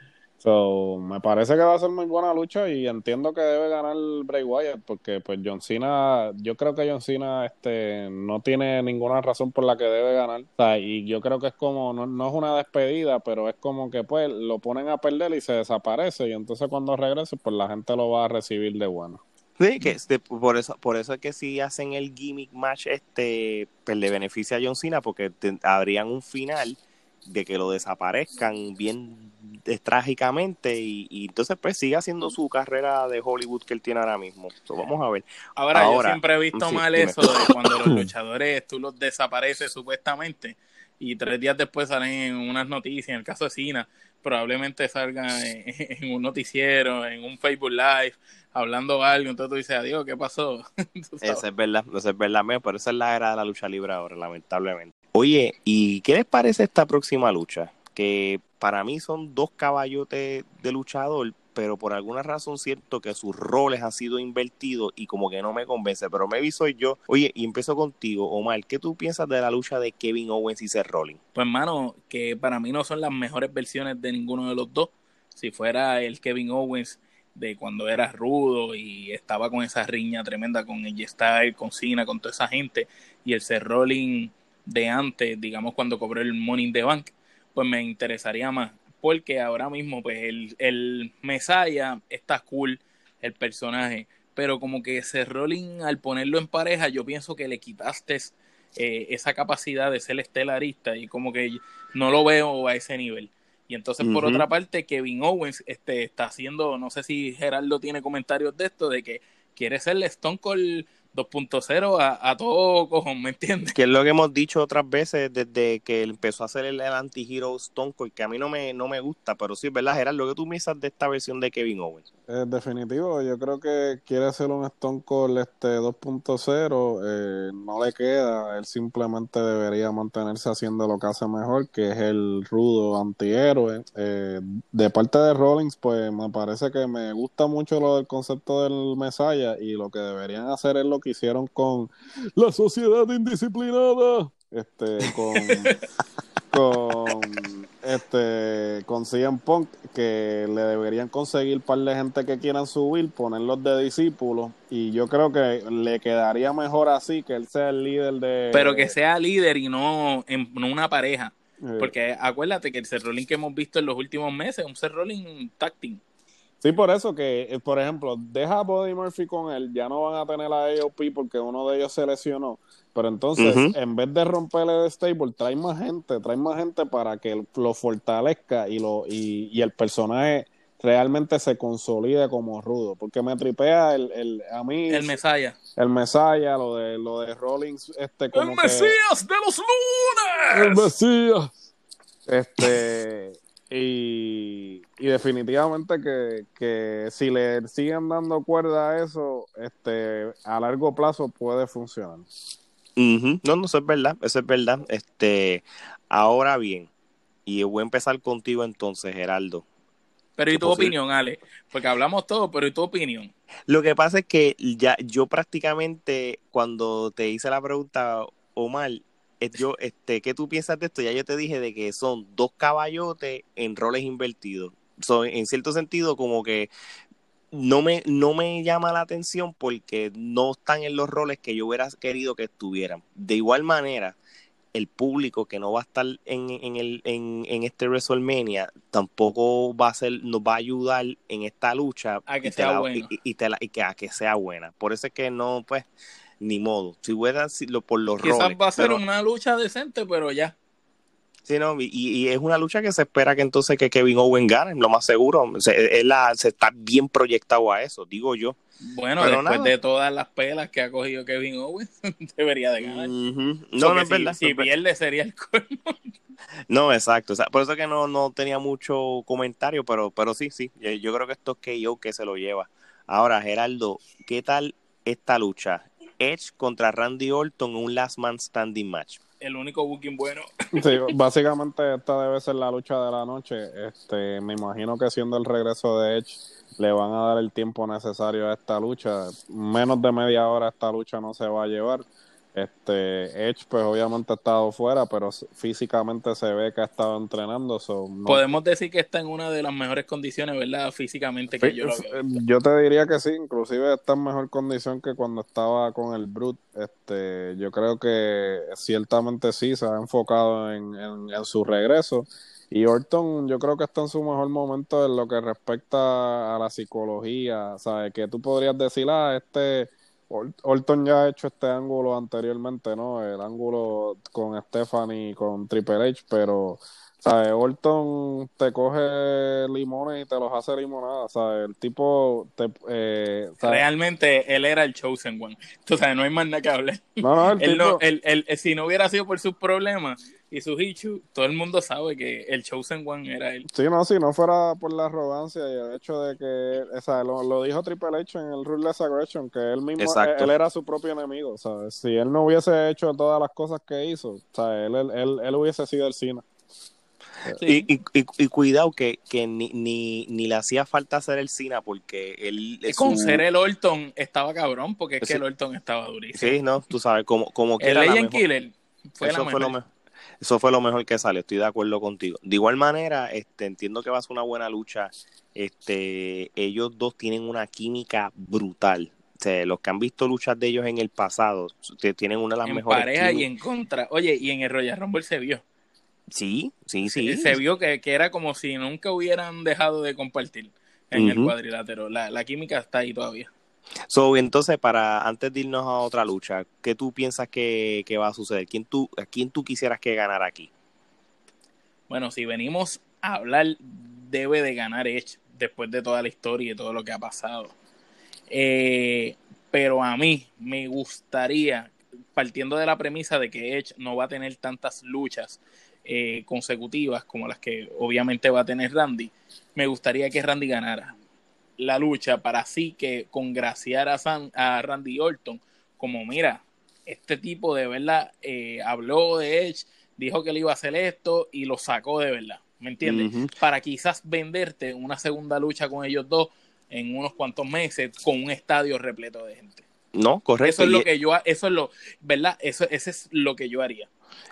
So, me parece que va a ser muy buena lucha y entiendo que debe ganar Bray Wyatt porque pues John Cena, yo creo que John Cena este, no tiene ninguna razón por la que debe ganar. Y yo creo que es como, no, no, es una despedida, pero es como que pues lo ponen a perder y se desaparece y entonces cuando regrese pues la gente lo va a recibir de bueno. Sí, que este, por eso, por eso es que si hacen el gimmick match, este, pues le beneficia a John Cena porque te, habrían un final de que lo desaparezcan bien trágicamente y, y, entonces pues sigue haciendo su carrera de Hollywood que él tiene ahora mismo. vamos a ver. Ahora, yo siempre he visto mal eso de cuando los luchadores tú los desapareces supuestamente y tres días después salen en unas noticias, en el caso de Cina, probablemente salgan en, un noticiero, en un Facebook Live, hablando algo, entonces tú dices, adiós, ¿qué pasó? eso es verdad, eso es verdad, pero esa es la era de la lucha libre ahora, lamentablemente. Oye, ¿y qué les parece esta próxima lucha? Que para mí son dos caballotes de luchador, pero por alguna razón siento que sus roles han sido invertidos y como que no me convence, pero me soy yo. Oye, y empiezo contigo, Omar, ¿qué tú piensas de la lucha de Kevin Owens y Seth Rollins? Pues hermano, que para mí no son las mejores versiones de ninguno de los dos. Si fuera el Kevin Owens de cuando era rudo y estaba con esa riña tremenda con el Style, con Cena, con toda esa gente, y el Seth Rollins de antes, digamos cuando cobró el Money in the Bank, pues me interesaría más. Porque ahora mismo, pues el, el Messiah está cool, el personaje, pero como que ese rolling al ponerlo en pareja, yo pienso que le quitaste eh, esa capacidad de ser estelarista y como que no lo veo a ese nivel. Y entonces, por otra parte, Kevin Owens este, está haciendo, no sé si Gerardo tiene comentarios de esto, de que quiere ser Stone Cold 2.0 a, a, todo cojón, ¿me entiendes? Que es lo que hemos dicho otras veces desde que empezó a hacer el, anti-hero Stone Cold, que a mí no me, no me gusta, pero sí es verdad, Gerard, lo que tú piensas de esta versión de Kevin Owens. Eh, definitivo, yo creo que quiere hacer un Stone Cold este 2.0, eh, no le queda, él simplemente debería mantenerse haciendo lo que hace mejor, que es el rudo antihéroe. Eh, de parte de Rollins, pues me parece que me gusta mucho lo del concepto del Messiah y lo que deberían hacer es lo que hicieron con la sociedad indisciplinada, este, con, con, este, con CM Punk, que le deberían conseguir un par de gente que quieran subir, ponerlos de discípulos, y yo creo que le quedaría mejor así, que él sea el líder de... Pero que sea líder y no, en, una pareja. Eh. Porque acuérdate que el Seth que hemos visto en los últimos meses, un Seth Rollins tacting. Sí, por eso que, eh, por ejemplo, deja a Buddy Murphy con él, ya no van a tener a AOP porque uno de ellos se lesionó. Pero entonces, en vez de romperle de stable, trae más gente, trae más gente para que lo fortalezca y, lo, y, y el personaje realmente se consolide como rudo. Porque me tripea el, el a mí. El Mesaya. El Mesaya, lo de, lo de Rollins, este como. ¡El Mesías de los lunes! El Mesías. Este. Y, definitivamente que, que, si le siguen dando cuerda a eso, este, a largo plazo puede funcionar. No, no, eso es verdad, eso es verdad. Este, ahora bien, y voy a empezar contigo entonces, Geraldo. Pero ¿y tu opinión, Ale? Porque hablamos todo, pero ¿y tu opinión? Lo que pasa es que ya yo prácticamente cuando te hice la pregunta, Omar, yo, este, ¿qué tú piensas de esto? Ya yo te dije de que son dos caballotes en roles invertidos. son en cierto sentido, como que no me, no me llama la atención porque no están en los roles que yo hubiera querido que estuvieran. De igual manera, el público que no va a estar en, en, el, en, en este WrestleMania tampoco va a ser, nos va a ayudar en esta lucha a que sea buena. Y, y, que, a que sea buena. Por eso es que no, pues, ni modo. Si hubiera sido por los Quizás roles. va a ser una lucha decente, pero ya. Sí, no, y, es una lucha que se espera que entonces que Kevin Owen gane, lo más seguro. Se, la, se está bien proyectado a eso, digo yo. Bueno, después de todas las pelas que ha cogido Kevin Owens, debería de ganar. No, no es verdad. Si, pierde sería el colmo. No, exacto. por eso que no, no tenía mucho comentario, pero, pero sí, sí. Yo creo que esto es KO que se lo lleva. Ahora, Geraldo, ¿qué tal esta lucha? Edge contra Randy Orton en un Last Man Standing match. El único booking bueno. Sí, básicamente esta debe ser la lucha de la noche. Este, me imagino que siendo el regreso de Edge le van a dar el tiempo necesario a esta lucha. Menos de media hora esta lucha no se va a llevar. Este Edge, pues obviamente ha estado fuera, pero físicamente se ve que ha estado entrenando. Podemos decir que está en una de las mejores condiciones, ¿verdad? Físicamente que yo lo veo. Yo te diría que sí, inclusive está en mejor condición que cuando estaba con el Brute. Este, yo creo que ciertamente sí se ha enfocado en, en su regreso. Y Orton, yo creo que está en su mejor momento en lo que respecta a la psicología. ¿Sabes? Que tú podrías decir, ah, este Orton ya ha hecho este ángulo anteriormente, ¿no? El ángulo con Stephanie, con Triple H, pero, ¿sabes? Orton te coge limones y te los hace limonada, ¿sabes? El tipo, te, eh, Realmente él era el chosen one. Tú sabes, no hay más nada que hablar. No, no, el tipo... no, si no hubiera sido por sus problemas, y su Hichu, todo el mundo sabe que el Chosen One era él. Sí, no, si no fuera por la arrogancia y el hecho de que, o sea, lo, dijo Triple H en el Ruthless Aggression, que él mismo, él, era su propio enemigo, ¿sabes? Si él no hubiese hecho todas las cosas que hizo, ¿sabes? Él, él, él, hubiese sido el Cena. Y, y, y, cuidado que, que ni, ni, ni, le hacía falta hacer el Cena porque él... Con ser el Orton estaba cabrón porque es que el Orton estaba durísimo. Sí, no, tú sabes, como, como que... El Legend Killer fue Eso la fue lo mejor eso fue lo mejor que salió, estoy de acuerdo contigo. De igual manera, este, entiendo que va a ser una buena lucha. Este, ellos dos tienen una química brutal. los que han visto luchas de ellos en el pasado tienen una de las en mejores. pareja y en contra. Oye, y en el Royal Rumble se vio. Sí, sí, sí. Se, vio que, era como si nunca hubieran dejado de compartir en el cuadrilátero. La, la química está ahí todavía. So, entonces, para antes de irnos a otra lucha, ¿qué tú piensas que, va a suceder? ¿Quién tú, ¿A quién tú quisieras que ganara aquí? Bueno, si venimos a hablar, debe de ganar Edge después de toda la historia y todo lo que ha pasado. Eh, pero a mí me gustaría, partiendo de la premisa de que Edge no va a tener tantas luchas eh, consecutivas como las que obviamente va a tener Randy, me gustaría que Randy ganara la lucha para así que congraciar a, a Randy Orton como mira, este tipo de verdad eh, habló de Edge, dijo que le iba a hacer esto y lo sacó de verdad, ¿me entiendes? Para quizás venderte una segunda lucha con ellos dos en unos cuantos meses con un estadio repleto de gente. No, correcto. Eso es lo que yo, eso es lo, ¿verdad? Eso, ese es lo que yo haría.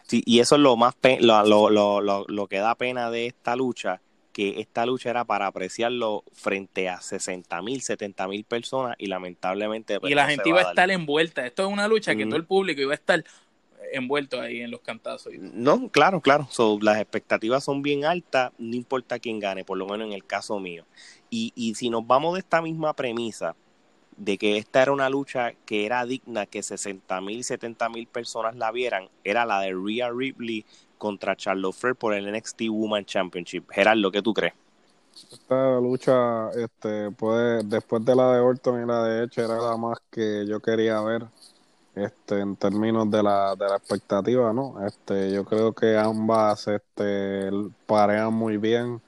Sí, y eso es lo más, lo, lo, lo, lo que da pena de esta lucha, que esta lucha era para apreciarlo frente a 60 mil, 70 mil personas y lamentablemente... Pues, y la gente iba a, estar envuelta. Esto es una lucha que todo el público iba a estar envuelto ahí en los cantazos. No, claro, claro. las expectativas son bien altas, no importa quién gane, por lo menos en el caso mío. Y, y si nos vamos de esta misma premisa, de que esta era una lucha que era digna que 60 mil, 70 mil personas la vieran, era la de Rhea Ripley contra Charlotte Flair por el NXT Woman Championship. Gerardo, ¿qué tú crees? Esta lucha, este, puede, después de la de Orton y la de Edge, era la más que yo quería ver, este, en términos de la, de la expectativa, ¿no? Este, yo creo que ambas, este, parean muy bien.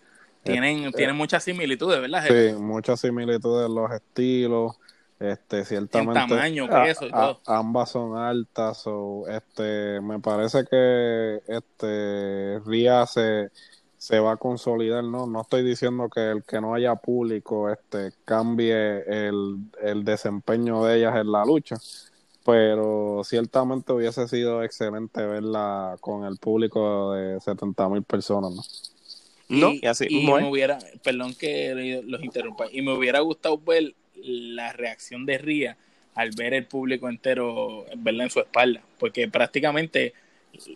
Tienen, este, tienen muchas similitudes, ¿verdad? Sí, muchas similitudes en los estilos. Este, ciertamente. tamaño, peso y todo. ambas son altas, o este, me parece que este Ria se, se va a consolidar, ¿no? No estoy diciendo que el que no haya público este cambie el, el desempeño de ellas en la lucha, pero ciertamente hubiese sido excelente verla con el público de 70 mil personas, ¿no? No, y, así, y me hubiera, perdón que los interrumpa, y me hubiera gustado ver la reacción de Ría al ver el público entero verla en su espalda, porque prácticamente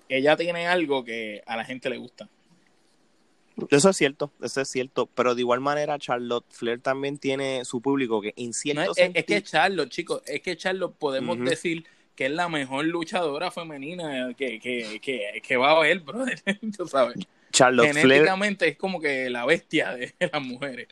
ella tiene algo que a la gente le gusta. Eso es cierto, eso es cierto, pero de igual manera Charlotte Flair también tiene su público que en cierto es, es, que Charlotte, chicos, es que Charlotte podemos decir que es la mejor luchadora femenina que, que, que, que va a haber, brother. Tú sabes. Charlotte Genéticamente es como que la bestia de las mujeres.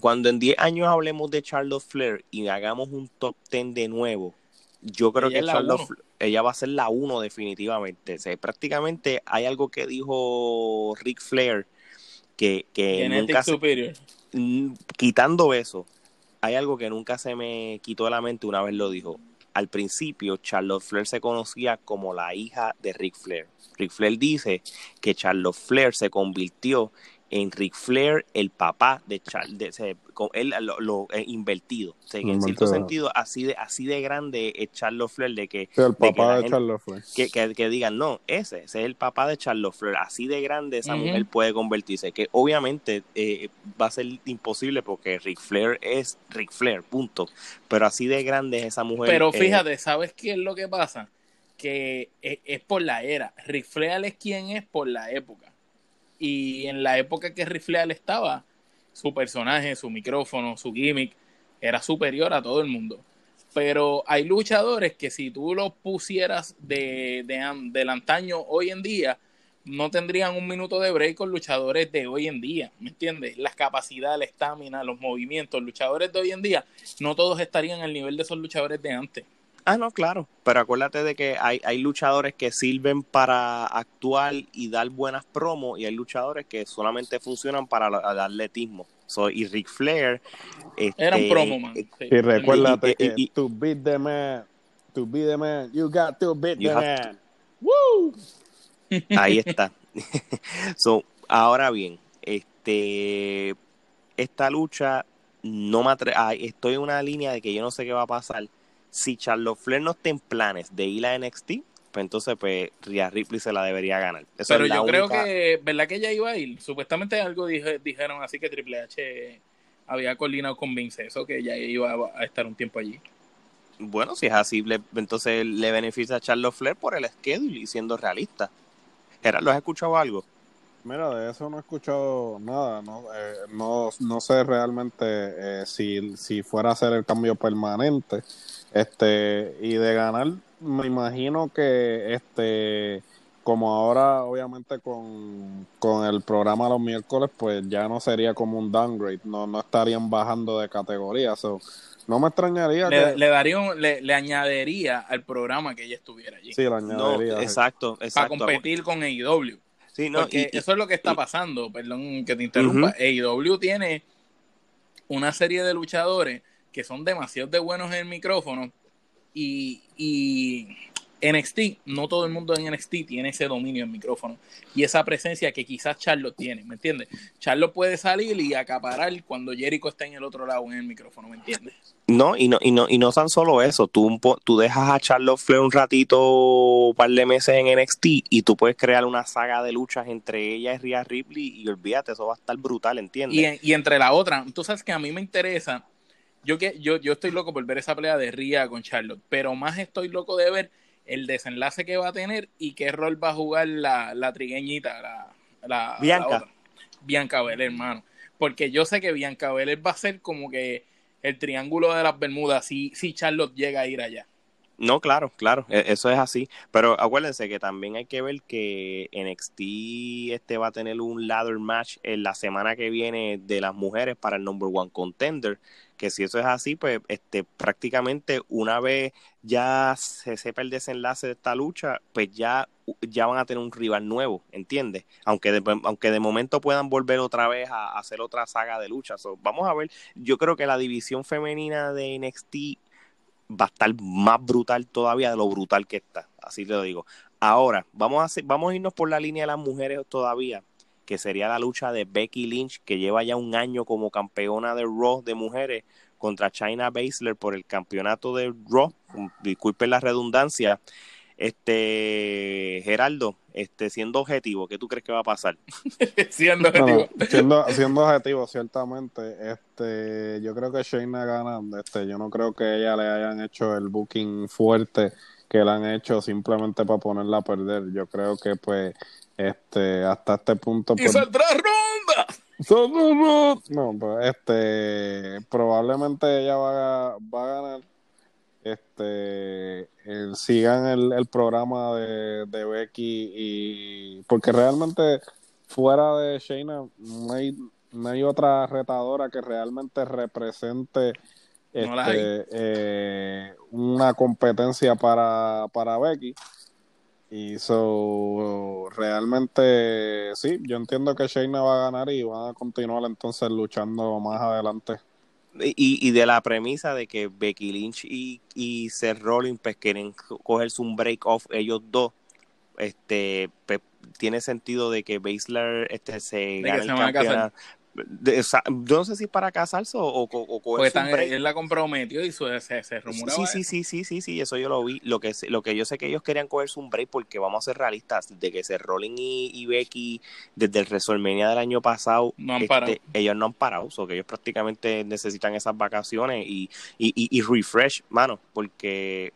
Cuando en 10 años hablemos de Charlotte Flair y hagamos un top 10 de nuevo, yo creo que Charlotte ella va a ser la 1 definitivamente. O sea, prácticamente hay algo que dijo Rick Flair que, que nunca superior. quitando eso, hay algo que nunca se me quitó de la mente, una vez lo dijo. Al principio, Charlotte Flair se conocía como la hija de Rick Flair. Rick Flair dice que Charlotte Flair se convirtió en Ric Flair, el papá de Charles, él lo, invertido. en cierto sentido, así de, así de grande es Charles Flair de que. el papá de, Charles Flair. Que, que, digan, no, ese, ese, es el papá de Charles Flair. Así de grande esa mujer puede convertirse. Que obviamente eh, va a ser imposible porque Ric Flair es Ric Flair, punto. Pero así de grande es esa mujer. Pero eh, fíjate, ¿sabes qué es lo que pasa? Que es, es por la era. Ric Flair es quien es por la época y en la época que Rifleal estaba, su personaje, su micrófono, su gimmick era superior a todo el mundo. Pero hay luchadores que si tú los pusieras de, de, del antaño hoy en día, no tendrían un minuto de break con luchadores de hoy en día, ¿me entiendes? Las capacidades, la estamina, los movimientos, luchadores de hoy en día, no todos estarían al nivel de esos luchadores de antes. Ah, no, claro. Pero acuérdate de que hay, hay luchadores que sirven para actuar y dar buenas promos y hay luchadores que solamente funcionan para el atletismo. So, y Ric Flair. Este, Era un promo, man. Y recuérdate que to beat the man, to beat the man, you got to beat the man. Woo! Ahí está. so, ahora bien, este esta lucha no me estoy en una línea de que yo no sé qué va a pasar si Charlotte Flair no está en planes de ir a NXT, pues entonces pues Rhea Ripley se la debería ganar. Pero yo creo que, ¿verdad que ella iba a ir? Supuestamente algo dijeron así que Triple H había coordinado con Vince eso, que ella iba a estar un tiempo allí. Bueno, si es así, entonces le beneficia a Charlotte Flair por el schedule y siendo realista. Gerardo, ¿has escuchado algo? Mira, de eso no he escuchado nada, no, eh, no, no sé realmente eh, si, si fuera a hacer el cambio permanente. Este, y de ganar, me imagino que este como ahora obviamente con, el programa los miércoles, pues ya no sería como un downgrade, no, no estarían bajando de categoría. no me extrañaría le, que... Le, daría le, añadiría al programa que ella estuviera allí. Sí, le añadiría. exacto, exacto. Para competir con AEW. Sí, no, Porque eso es lo que está pasando, perdón que te interrumpa. AEW tiene una serie de luchadores que son demasiado de buenos en el micrófono y, y NXT, no todo el mundo en NXT tiene ese dominio en micrófono y esa presencia que quizás Charlotte tiene, ¿me entiendes? Charlotte puede salir y acaparar cuando Jericho está en el otro lado en el micrófono, ¿me entiendes? No, y no, y no, y no tan solo eso, tú, tú dejas a Charlotte Flair un ratito, un par de meses en NXT y tú puedes crear una saga de luchas entre ella y Rhea Ripley y olvídate, eso va a estar brutal, ¿entiendes? Y, y entre la otra, tú sabes que a mí me interesa yo, que, yo, yo estoy loco por ver esa pelea de Ria con Charlotte, pero más estoy loco de ver el desenlace que va a tener y qué rol va a jugar la, la trigueñita, la, la Bianca. Bianca Belair, hermano. Porque yo sé que Bianca Belair va a ser como que el triángulo de las Bermudas si, si Charlotte llega a ir allá. No, claro, claro, e, eso es así. Pero acuérdense que también hay que ver que NXT este va a tener un ladder match en la semana que viene de las mujeres para el number one contender. Que si eso es así, pues este prácticamente una vez ya se sepa el desenlace de esta lucha, pues ya, ya van a tener un rival nuevo, ¿entiendes? Aunque de, aunque de momento puedan volver otra vez a, hacer otra saga de luchas. vamos a ver, yo creo que la división femenina de NXT va a estar más brutal todavía de lo brutal que está. Así te lo digo. Ahora, vamos a, vamos a irnos por la línea de las mujeres todavía, que sería la lucha de Becky Lynch, que lleva ya un año como campeona de Raw de mujeres contra China Baszler por el campeonato de Raw. Disculpen la redundancia. Este, Geraldo, este, siendo objetivo, ¿qué tú crees que va a pasar? siendo objetivo. siendo, objetivo, ciertamente, este, yo creo que Shayna gana, este, yo no creo que ella le hayan hecho el booking fuerte que le han hecho simplemente para ponerla a perder. Yo creo que pues, este, hasta este punto. ¡Y pues, saldrá ronda! No, pues, este, probablemente ella va a, va a ganar este sigan el, el programa de, de, Becky y porque realmente fuera de Shayna no hay, no hay otra retadora que realmente represente este, eh, una competencia para, para Becky y so, realmente sí, yo entiendo que Shayna va a ganar y va a continuar entonces luchando más adelante. Y, y de la premisa de que Becky Lynch y, y Seth Rollins pues quieren cogerse un break off ellos dos, este pues, tiene sentido de que Baszler este, se gane el campeonato yo no sé si para casarse o, o, o pues él la comprometió y se, se rumoraba. Sí, sí, sí, sí, sí, sí, eso yo lo vi. Lo que, lo que yo sé que ellos querían cogerse un break porque vamos a ser realistas, de que se Rolling y, Becky desde el WrestleMania del año pasado, este, ellos no han parado, o que ellos prácticamente necesitan esas vacaciones y, y, y, refresh, mano, porque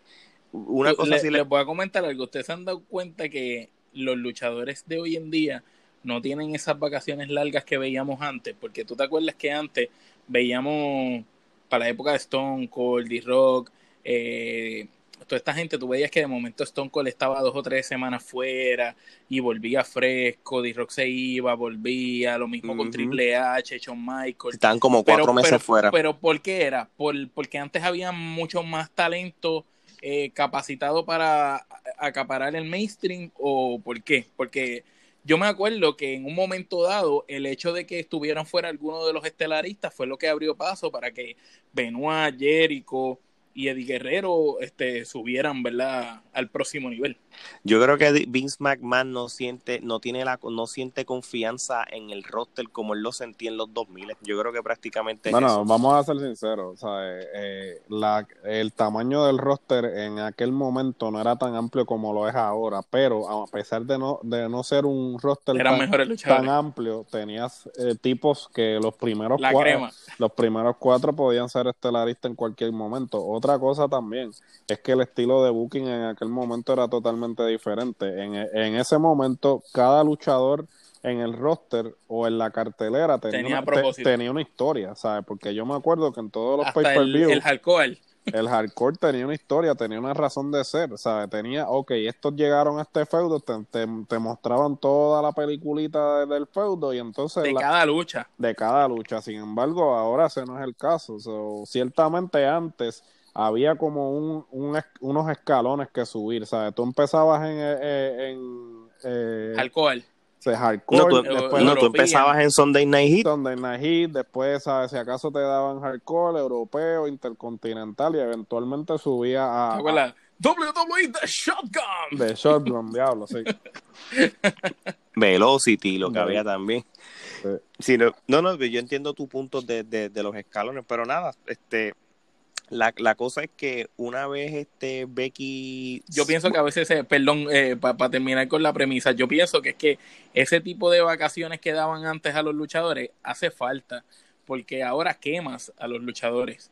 una cosa le, les voy a comentar algo, ustedes se han dado cuenta que los luchadores de hoy en día no tienen esas vacaciones largas que veíamos antes, porque tú te acuerdas que antes veíamos para la época de Stone Cold, D-Rock, eh, toda esta gente, tú veías que de momento Stone Cold estaba dos o tres semanas fuera y volvía fresco, D-Rock se iba, volvía, lo mismo con Triple H, Shawn Michael. Están como cuatro meses fuera. Pero ¿por qué era? Por, porque antes había mucho más talento eh, capacitado para acaparar el mainstream o por qué? Porque yo me acuerdo que en un momento dado el hecho de que estuvieran fuera algunos de los estelaristas fue lo que abrió paso para que Benoit, Jericho, y Eddie Guerrero este, subieran ¿verdad? al próximo nivel. Yo creo que Vince McMahon no siente, no tiene la, no siente confianza en el roster como él lo sentía en los 2000. Yo creo que prácticamente. Bueno, vamos a ser sinceros. Eh, eh, la, el tamaño del roster en aquel momento no era tan amplio como lo es ahora, pero a pesar de no, de no ser un roster tan, amplio, tenías eh, tipos que los primeros cuatro, los primeros cuatro podían ser estelaristas en cualquier momento otra cosa también es que el estilo de booking en aquel momento era totalmente diferente. En, en ese momento, cada luchador en el roster o en la cartelera tenía, una, tenía una historia, ¿sabes? Porque yo me acuerdo que en todos los pay-per-view... El, hardcore. El hardcore tenía una historia, tenía una razón de ser, ¿sabes? Tenía, ok, estos llegaron a este feudo, te, te, mostraban toda la peliculita del feudo y entonces... De cada lucha. De cada lucha, sin embargo, ahora ese no es el caso. ciertamente antes había como un, unos escalones que subir, ¿sabes? Tú empezabas en... Eh, en eh, hardcore. No, tú, después, no, tú empezabas en Sunday Night Heat. Sunday Night Heat, después, ¿sabes? Si acaso te daban hardcore, europeo, intercontinental y eventualmente subía a... a WWE The Shotgun. The Shotgun, diablo, sí. Velocity, lo que había también. Sí. no, no, no, yo entiendo tu punto de, de, de los escalones, pero nada, este la, la, cosa es que una vez este Becky... Yo pienso que a veces, eh, perdón, eh, para terminar con la premisa, yo pienso que es que ese tipo de vacaciones que daban antes a los luchadores hace falta, porque ahora quemas a los luchadores.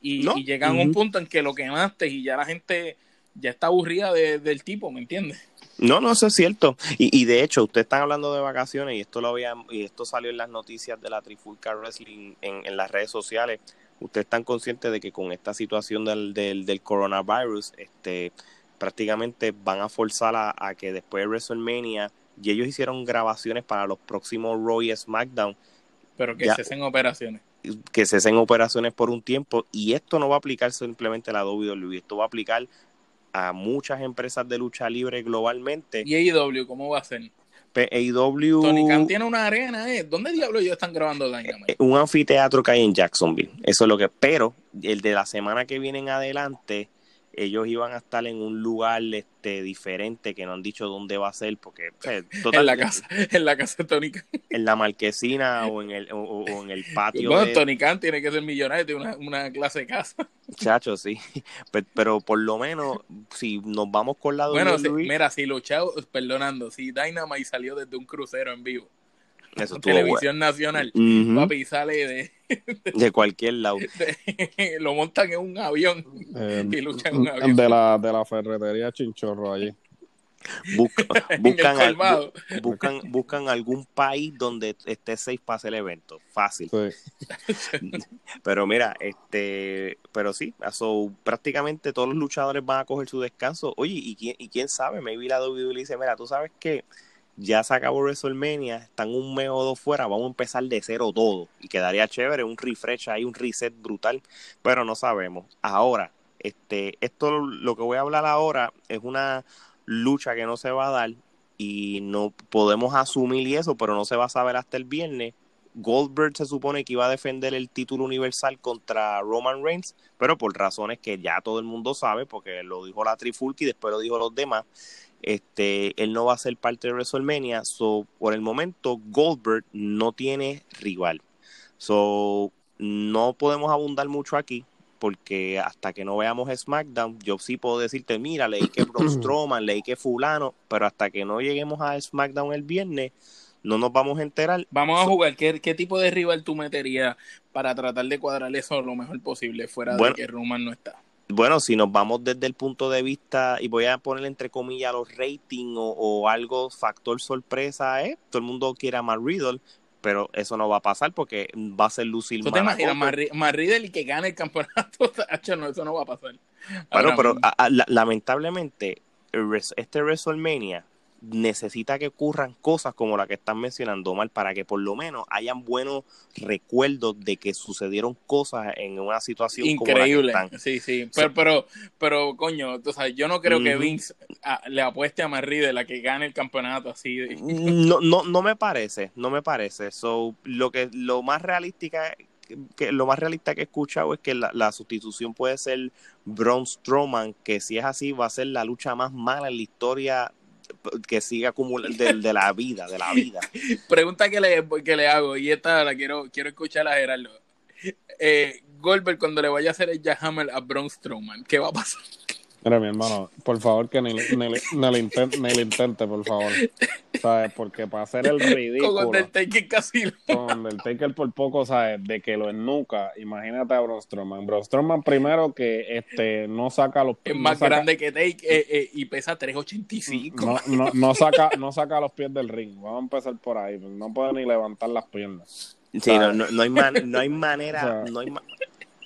Y, llegan a un punto en que lo quemaste y ya la gente ya está aburrida del tipo, ¿me entiendes? No, no, eso es cierto. Y, y de hecho, ustedes están hablando de vacaciones y esto lo había, y esto salió en las noticias de la Trifulca Wrestling en, en las redes sociales ustedes están conscientes de que con esta situación del, del, del coronavirus, este, prácticamente van a forzar a, que después de WrestleMania, y ellos hicieron grabaciones para los próximos Raw y SmackDown. Pero que se hacen operaciones. Que se hacen operaciones por un tiempo, y esto no va a aplicar simplemente a la WWE, esto va a aplicar a muchas empresas de lucha libre globalmente. ¿Y AEW cómo va a ser? AEW. Tony Khan tiene una arena, ¿eh? ¿Dónde diablos ellos están grabando Dynamite? Un anfiteatro que hay en Jacksonville. Eso es lo que. Pero el de la semana que viene en adelante ellos iban a estar en un lugar este diferente que no han dicho dónde va a ser porque en la casa en la casa de Tony Khan. en la marquesina o en el o, en el patio bueno Tony Khan tiene que ser millonario tiene una, una clase de casa. Chacho sí. Pero, por lo menos si nos vamos con la bueno mira si luchado perdonando si Dynamite salió desde un crucero en vivo televisión nacional papi sale de de cualquier lado. lo montan en un avión eh, y luchan en un avión. De la, de la ferretería Chinchorro allí. buscan, buscan, buscan algún país donde esté safe para hacer el evento. Fácil. pero mira, este, pero sí, prácticamente todos los luchadores van a coger su descanso. Oye, y quién, y quién sabe, maybe la WWE dice, mira, tú sabes que ya se acabó WrestleMania, están un mes o dos fuera, vamos a empezar de cero todo. Y quedaría chévere, un refresh ahí, un reset brutal, pero no sabemos. Ahora, este, esto lo que voy a hablar ahora es una lucha que no se va a dar y no podemos asumir y eso, pero no se va a saber hasta el viernes. Goldberg se supone que iba a defender el título universal contra Roman Reigns, pero por razones que ya todo el mundo sabe, porque lo dijo la Trifulki y después lo dijo los demás, este, él no va a ser parte de WrestleMania, so por el momento Goldberg no tiene rival. So no podemos abundar mucho aquí, porque hasta que no veamos SmackDown, yo sí puedo decirte, mira, leí que Braun Strowman, leí que fulano, pero hasta que no lleguemos a SmackDown el viernes, no nos vamos a enterar. Vamos a jugar, ¿qué, qué tipo de rival tú meterías para tratar de cuadrar eso lo mejor posible, fuera de que Roman no está? Bueno, si nos vamos desde el punto de vista, y voy a poner entre comillas los ratings o, algo factor sorpresa, ¿eh? todo el mundo quiere a Matt Riddle, pero eso no va a pasar porque va a ser lucir ¿Tú te imaginas y que gane el campeonato? no, eso no va a pasar. Bueno, pero lamentablemente este WrestleMania necesita que ocurran cosas como la que están mencionando mal para que por lo menos hayan buenos recuerdos de que sucedieron cosas en una situación increíble como la que sí sí. Pero pero pero coño yo no creo que Vince ah, le apueste a Marie de la que gane el campeonato así no no no me parece no me parece. So lo que lo más realística que lo más realista que he escuchado es que la, la, sustitución puede ser Braun Strowman, que si es así va a ser la lucha más mala en la historia que siga acumulando de, la vida, de la vida. Pregunta que le, que le hago, y esta la quiero, quiero escuchar a Gerardo. Eh, Goldberg, cuando le vaya a hacer el Jahammer a Braun Strowman, ¿qué va a pasar? Mira, mi hermano, por favor que ni, ni, ni, lo intente, ni lo intente, por favor. ¿Sabes? Porque para hacer el ridículo. Con Undertaker casi. Con Undertaker por poco, ¿sabes? De que lo ennuca. Imagínate a Braun Strowman. Braun Strowman primero que este no saca los pies. Es más grande que Take eh, eh, y pesa 385. No, no, no, saca, no saca los pies del ring. Vamos a empezar por ahí. No puede ni levantar las piernas. Sí, no, no, hay no hay manera. no, hay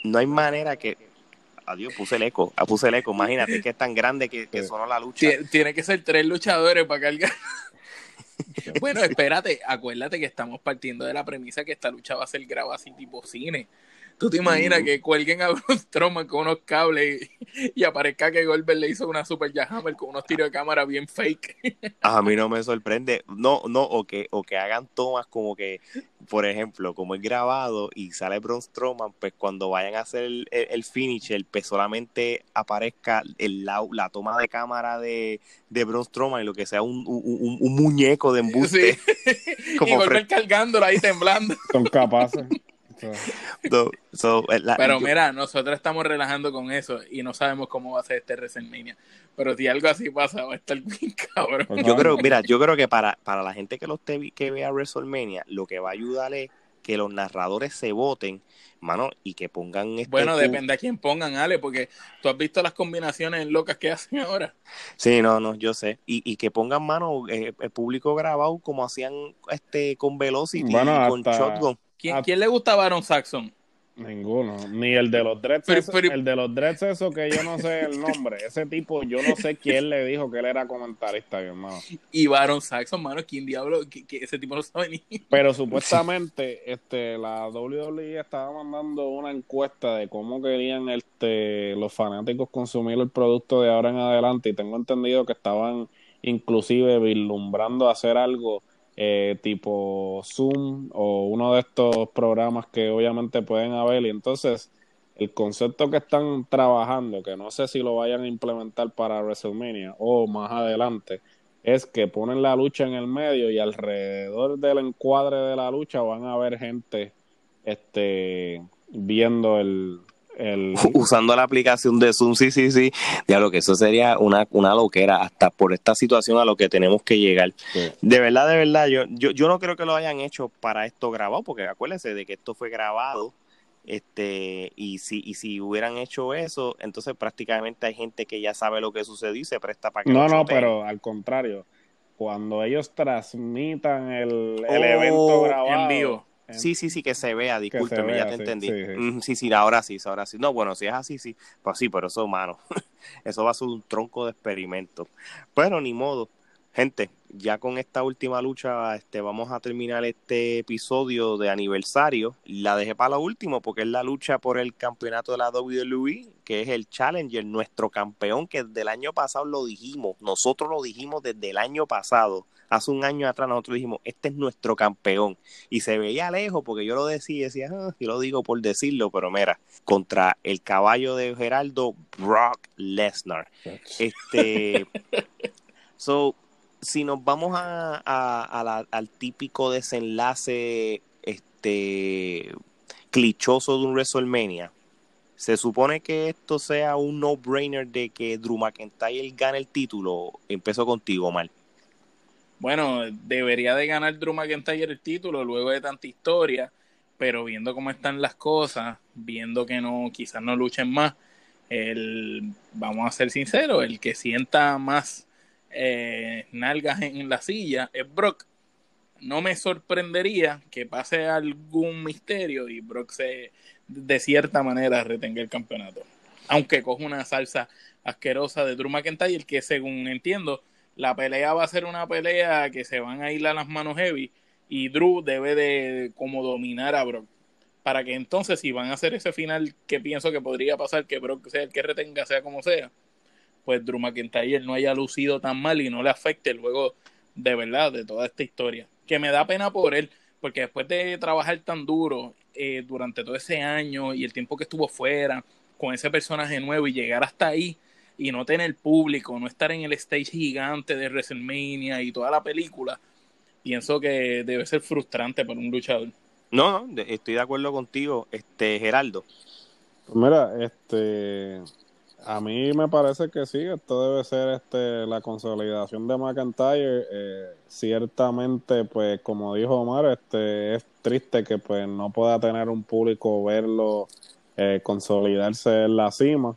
no hay manera que Adiós, puse el eco. Ah, puse el eco. Imagínate que es tan grande que, que sonó la lucha. Tiene, que ser tres luchadores para cargar. bueno, espérate. Acuérdate que estamos partiendo de la premisa que esta lucha va a ser grabada así tipo cine. ¿Tú te imaginas que cuelguen a Braun Strowman con unos cables y, aparezca que Goldberg le hizo una super jahammer con unos tiros de cámara bien fake? A mí no me sorprende. No, no, o que, o que hagan tomas como que, por ejemplo, como es grabado y sale Braun Strowman, pues cuando vayan a hacer el, el, finisher, pues solamente aparezca el, la, la toma de cámara de, de Braun Strowman y lo que sea un, un, un muñeco de embuste. Como y Goldberg cargándolo ahí temblando. Son capaces. Eh, pero mira, nosotros estamos relajando con eso y no sabemos cómo va a ser este WrestleMania. Pero si algo así pasa, va a estar bien cabrón. Yo creo, mira, yo creo que para, para la gente que lo esté, que vea WrestleMania, lo que va a ayudar es que los narradores se voten, mano, y que pongan este Bueno, depende a quién pongan, Ale, porque tú has visto las combinaciones locas que hacen ahora. Sí, no, no, yo sé. Y, y que pongan, mano, eh, el público grabado como hacían este con Velocity y con Shotgun. ¿Quién, le gusta Baron Saxon? Ninguno, ni el de los dreads, el de los dreads eso que yo no sé el nombre, ese tipo yo no sé quién le dijo que él era comentarista, mi hermano. Y Baron Saxon, mano, ¿quién diablo? Que, ese tipo no sabe ni. Pero supuestamente, este, la WWE estaba mandando una encuesta de cómo querían este los fanáticos consumir el producto de ahora en adelante y tengo entendido que estaban inclusive vislumbrando hacer algo eh, tipo Zoom o uno de estos programas que obviamente pueden haber. Y entonces el concepto que están trabajando, que no sé si lo vayan a implementar para WrestleMania o más adelante, es que ponen la lucha en el medio y alrededor del encuadre de la lucha van a haber gente este viendo el, Usando la aplicación de Zoom, sí, sí, sí. lo que eso sería una, una loquera, hasta por esta situación a lo que tenemos que llegar. De verdad, de verdad, yo, yo, yo no creo que lo hayan hecho para esto grabado, porque acuérdense de que esto fue grabado Este, y si, y si hubieran hecho eso, entonces prácticamente hay gente que ya sabe lo que sucedió y se presta para que No, no, pero al contrario, cuando ellos transmitan el, el evento Oh, grabado en vivo. Sí, sí, sí, que se vea, discúlpeme, vea, ya te sí, entendí. sí, sí. Mm, Sí, sí, ahora sí, ahora sí. No, bueno, si es así, sí. Pues sí, pero eso, mano, eso va a ser un tronco de experimento. Pero ni modo. Gente, ya con esta última lucha, este, vamos a terminar este episodio de aniversario. La dejé para lo último porque es la lucha por el campeonato de la WWE, que es el Challenger, nuestro campeón, que desde el año pasado lo dijimos. Nosotros lo dijimos desde el año pasado. Hace un año atrás nosotros dijimos, este es nuestro campeón. Y se veía lejos porque yo lo decía y decía, ah, yo lo digo por decirlo, pero mira, contra el caballo de Geraldo, Brock Lesnar. Este, so, si nos vamos a, a- a la- al típico desenlace este clichoso de un WrestleMania, se supone que esto sea un no-brainer de que Drew McIntyre gane el título. Empezó contigo, Mal. Bueno, debería de ganar Drew McIntyre el título luego de tanta historia, pero viendo cómo están las cosas, viendo que no, quizás no luchen más, el, vamos a ser sinceros, el que sienta más eh, nalgas en la silla es Brock. No me sorprendería que pase algún misterio y Brock se, de cierta manera, retenga el campeonato. Aunque coja una salsa asquerosa de Drew McIntyre, que según entiendo, la pelea va a ser una pelea que se van a ir a las manos heavy y Drew debe de como dominar a Brock. Para que entonces si van a hacer ese final que pienso que podría pasar que Brock sea el que retenga sea como sea pues Drew McIntyre no haya lucido tan mal y no le afecte luego de verdad de toda esta historia. Que me da pena por él porque después de trabajar tan duro eh, durante todo ese año y el tiempo que estuvo fuera con ese personaje nuevo y llegar hasta ahí y no tener público, no estar en el stage gigante de WrestleMania y toda la película, pienso que debe ser frustrante para un luchador. No, estoy de acuerdo contigo, este Geraldo. Pues mira, este, a mí me parece que sí, esto debe ser este la consolidación de McIntyre. Eh, ciertamente, pues como dijo Omar, este es triste que pues no pueda tener un público verlo eh, consolidarse en la cima.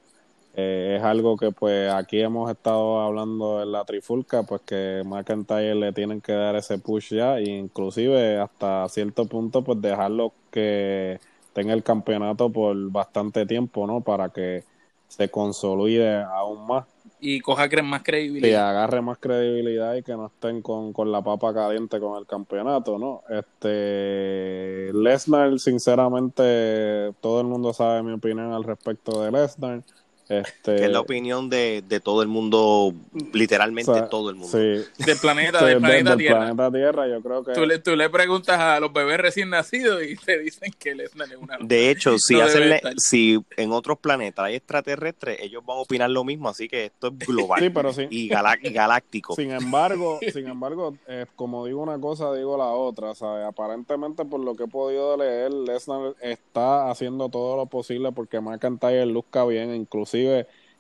Eh, es algo que pues aquí hemos estado hablando en la trifulca, pues que McIntyre le tienen que dar ese push ya, e inclusive hasta cierto punto pues dejarlo que tenga el campeonato por bastante tiempo, ¿no? Para que se consolide aún más, Y coja cre- más credibilidad. agarre más credibilidad y que no estén con, con la papa caliente con el campeonato, ¿no? Este Lesnar, sinceramente, todo el mundo sabe mi opinión al respecto de Lesnar. Este, que es la opinión de, de todo el mundo, literalmente o sea, todo el mundo. Sí, Del planeta, sí, del de- planeta del Tierra. planeta Tierra, yo creo que Tú le, tú le preguntas a los bebés recién nacidos y te dicen que Lesnar es una De hecho, si, No hacen si en otros planetas hay extraterrestres, ellos van a opinar lo mismo, así que esto es global sí, pero y galá- galáctico. Sin embargo, sin embargo, eh, como digo una cosa, digo la otra. ¿sabes? Aparentemente, por lo que he podido leer, Lesnar está haciendo todo lo posible porque McIntyre luzca bien. Inclusive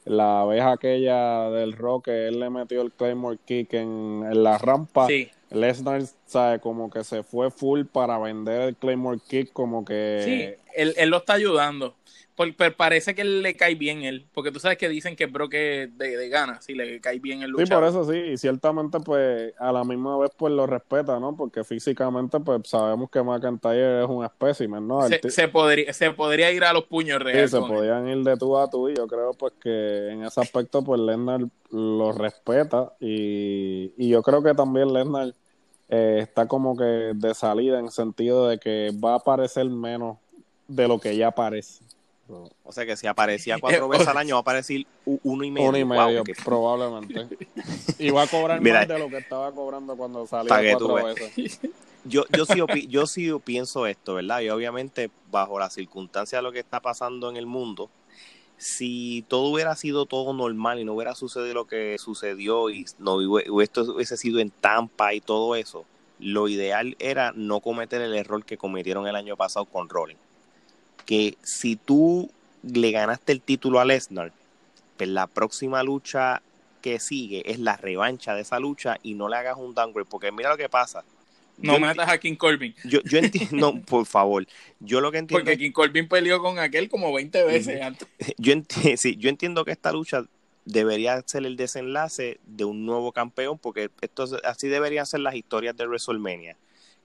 la vez aquella del rock que él le metió el Claymore Kick en, en la rampa. Sí, Lesnar, sabe, como que se fue full para vender el Claymore Kick, como que... sí, él, él lo está ayudando. Por- pero parece que le cae bien él, porque tú sabes que dicen que Brock es de, de gana, si le cae bien el Sí, luchador. por eso sí, y ciertamente pues a la misma vez pues lo respeta, ¿no? Porque físicamente pues sabemos que McIntyre es un espécimen, ¿no? Se, se podría, se podría ir a los puños sí, reales. se con él. podían ir de tú a tú y yo creo pues que en ese aspecto pues Lesnar lo respeta y, y yo creo que también Lesnar eh, está como que de salida en sentido de que va a aparecer menos de lo que ya parece. O sea que si aparecía cuatro Eh, veces al año, va a aparecer uno y medio. Uno y Wow, medio, probablemente. Y va a cobrar Mira, más de lo que estaba cobrando cuando salía cuatro veces. Yo, yo, sí yo sí pienso esto, ¿verdad? Y obviamente, bajo las circunstancias de lo que está pasando en el mundo, si todo hubiera sido todo normal y no hubiera sucedido lo que sucedió y no o esto hubiese sido en Tampa y todo eso, lo ideal era no cometer el error que cometieron el año pasado con Rollins. Que si tú le ganaste el título a Lesnar, pues la próxima lucha que sigue es la revancha de esa lucha y no le hagas un downgrade, porque mira lo que pasa. No matas a King Corbin. Yo, yo entiendo, no, por favor. Yo lo que entiendo. Porque King Corbin peleó con aquel como 20 veces antes. Yo, enti sí, yo entiendo que esta lucha debería ser el desenlace de un nuevo campeón, porque esto así deberían ser las historias de WrestleMania.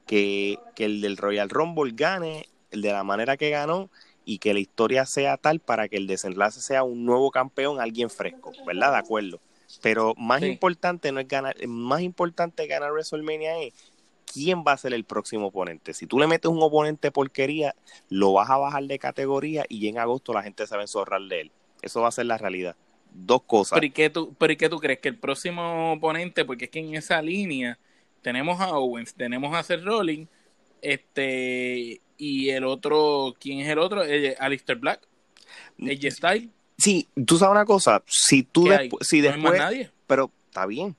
Que, que el del Royal Rumble gane de la manera que ganó y que la historia sea tal para que el desenlace sea un nuevo campeón, alguien fresco, ¿verdad? De acuerdo. Pero más Sí. importante no es ganar, más importante ganar WrestleMania es quién va a ser el próximo oponente. Si tú le metes un oponente porquería, lo vas a bajar de categoría y en agosto la gente se va a enzorrar de él. Eso va a ser la realidad. Dos cosas. Pero ¿y qué tú, pero ¿y qué tú crees? Que el próximo oponente, porque es que en esa línea tenemos a Owens, tenemos a Seth Rollins, este, y el otro, ¿quién es el otro? Eh, Alistair Black, AJ Styles, Sí, tú sabes una cosa, si tú ¿qué hay? despu- si no hay más después, nadie. pero está bien.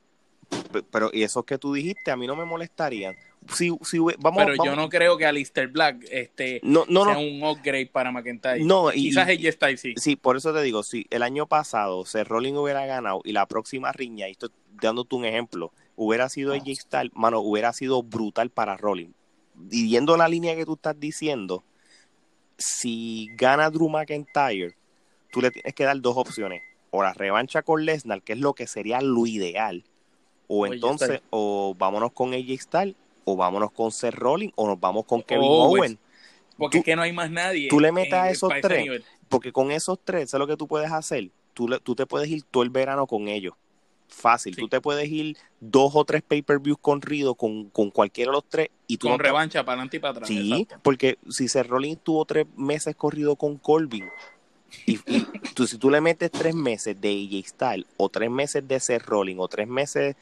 Pe- Pero y esos que tú dijiste a mí no me molestarían. Si, si vamos, Pero yo no creo que Alistair Black este, no, no, sea no, un upgrade para McIntyre. No, y- Quizás AJ Styles sí. Sí, por eso te digo, si el año pasado Seth Rollins hubiera ganado y la próxima riña, y estoy dándote un ejemplo, hubiera sido AJ Styles, mano, hubiera sido brutal para Rollins. Y viendo la línea que tú estás diciendo, si gana Drew McIntyre, tú le tienes que dar dos opciones. O la revancha con Lesnar, que es lo que sería lo ideal. O entonces, o vámonos con AJ Styles, o vámonos con Seth Rollins, o nos vamos con Kevin Owens. Owen. Porque tú- es que no hay más nadie. tú le metes en- a esos tres. Porque con esos tres, ¿sabes lo que tú puedes hacer? Tú, le- tú te puedes ir todo el verano con ellos. Fácil. Sí. Tú te puedes ir dos o tres pay-per-views corridos con, con cualquiera de los tres y tú Con no te- revancha para adelante y para atrás. Sí, exacto. porque si Seth Rollins tuvo tres meses corrido con Corbin y, y tú, si tú le metes tres meses de AJ Styles o tres meses de Seth Rollins o tres meses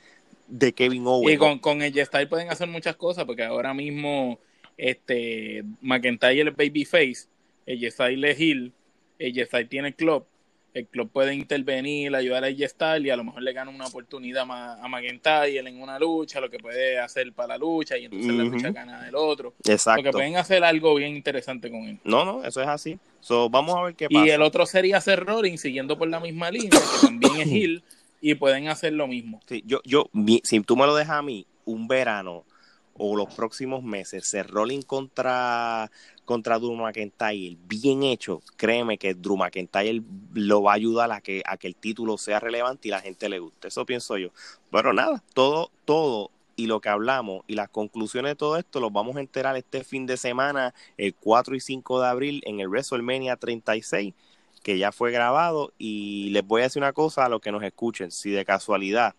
de Kevin Owens Y con, con el Styles pueden hacer muchas cosas, porque ahora mismo este McIntyre es babyface, el Styles es heel, el Styles tiene el club, el club puede intervenir, ayudar a Styles y a lo mejor le gana una oportunidad ma- a McIntyre en una lucha, lo que puede hacer para la lucha y entonces la lucha gana del otro. Exacto. Porque pueden hacer algo bien interesante con él. No, no, eso es así. So, vamos a ver qué pasa. Y el otro sería Seth Rollins siguiendo por la misma línea, que también es heel, y pueden hacer lo mismo. Sí, yo, yo, mi- si tú me lo dejas a mí, un verano o los próximos meses, ser Rolling contra, contra Drew McIntyre, bien hecho, créeme que Drew McIntyre lo va a ayudar a que, a que el título sea relevante y la gente le guste. Eso pienso yo. Pero nada, todo, todo y lo que hablamos y las conclusiones de todo esto los vamos a enterar este fin de semana, el 4 y 5 de abril, en el WrestleMania 36 que ya fue grabado y les voy a decir una cosa a los que nos escuchen, si de casualidad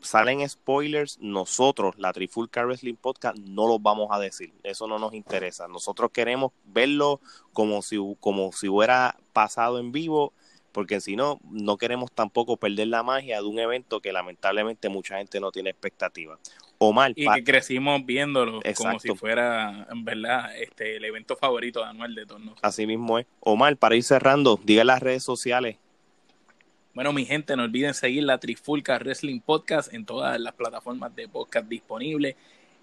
salen spoilers, nosotros, la Trifulca Wrestling Podcast, no los vamos a decir, eso no nos interesa, nosotros queremos verlo como si, como si hubiera pasado en vivo, porque si no, no queremos tampoco perder la magia de un evento que lamentablemente mucha gente no tiene expectativa. Omar, y pa- que crecimos viéndolo como si fuera en verdad este el evento favorito de Anuel de todos nosotros. así mismo es. Omar, para ir cerrando, diga las redes sociales. Bueno, mi gente, no olviden seguir la Trifulca Wrestling Podcast en todas las plataformas de podcast disponibles,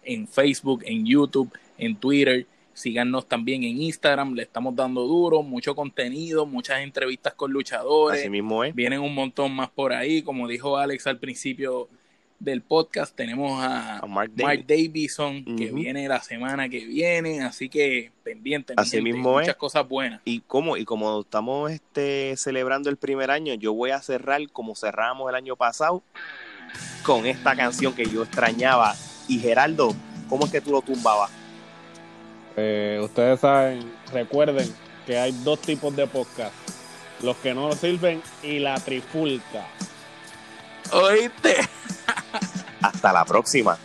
en Facebook, en YouTube, en Twitter. Síganos también en Instagram, le estamos dando duro, mucho contenido, muchas entrevistas con luchadores. Así mismo es. Vienen un montón más por ahí, como dijo Alex al principio del podcast, tenemos a, A Mark Mark Davis. Davison, que viene la semana que viene, así que pendiente, Así gente, mismo muchas es. cosas buenas. Y como, y como estamos este, celebrando el primer año, yo voy a cerrar como cerramos el año pasado con esta canción que yo extrañaba. Y Geraldo, ¿cómo es que tú lo tumbabas? Eh, ustedes saben, recuerden que hay dos tipos de podcast. Los que no sirven y la trifulca. ¿Oíste? Hasta la próxima.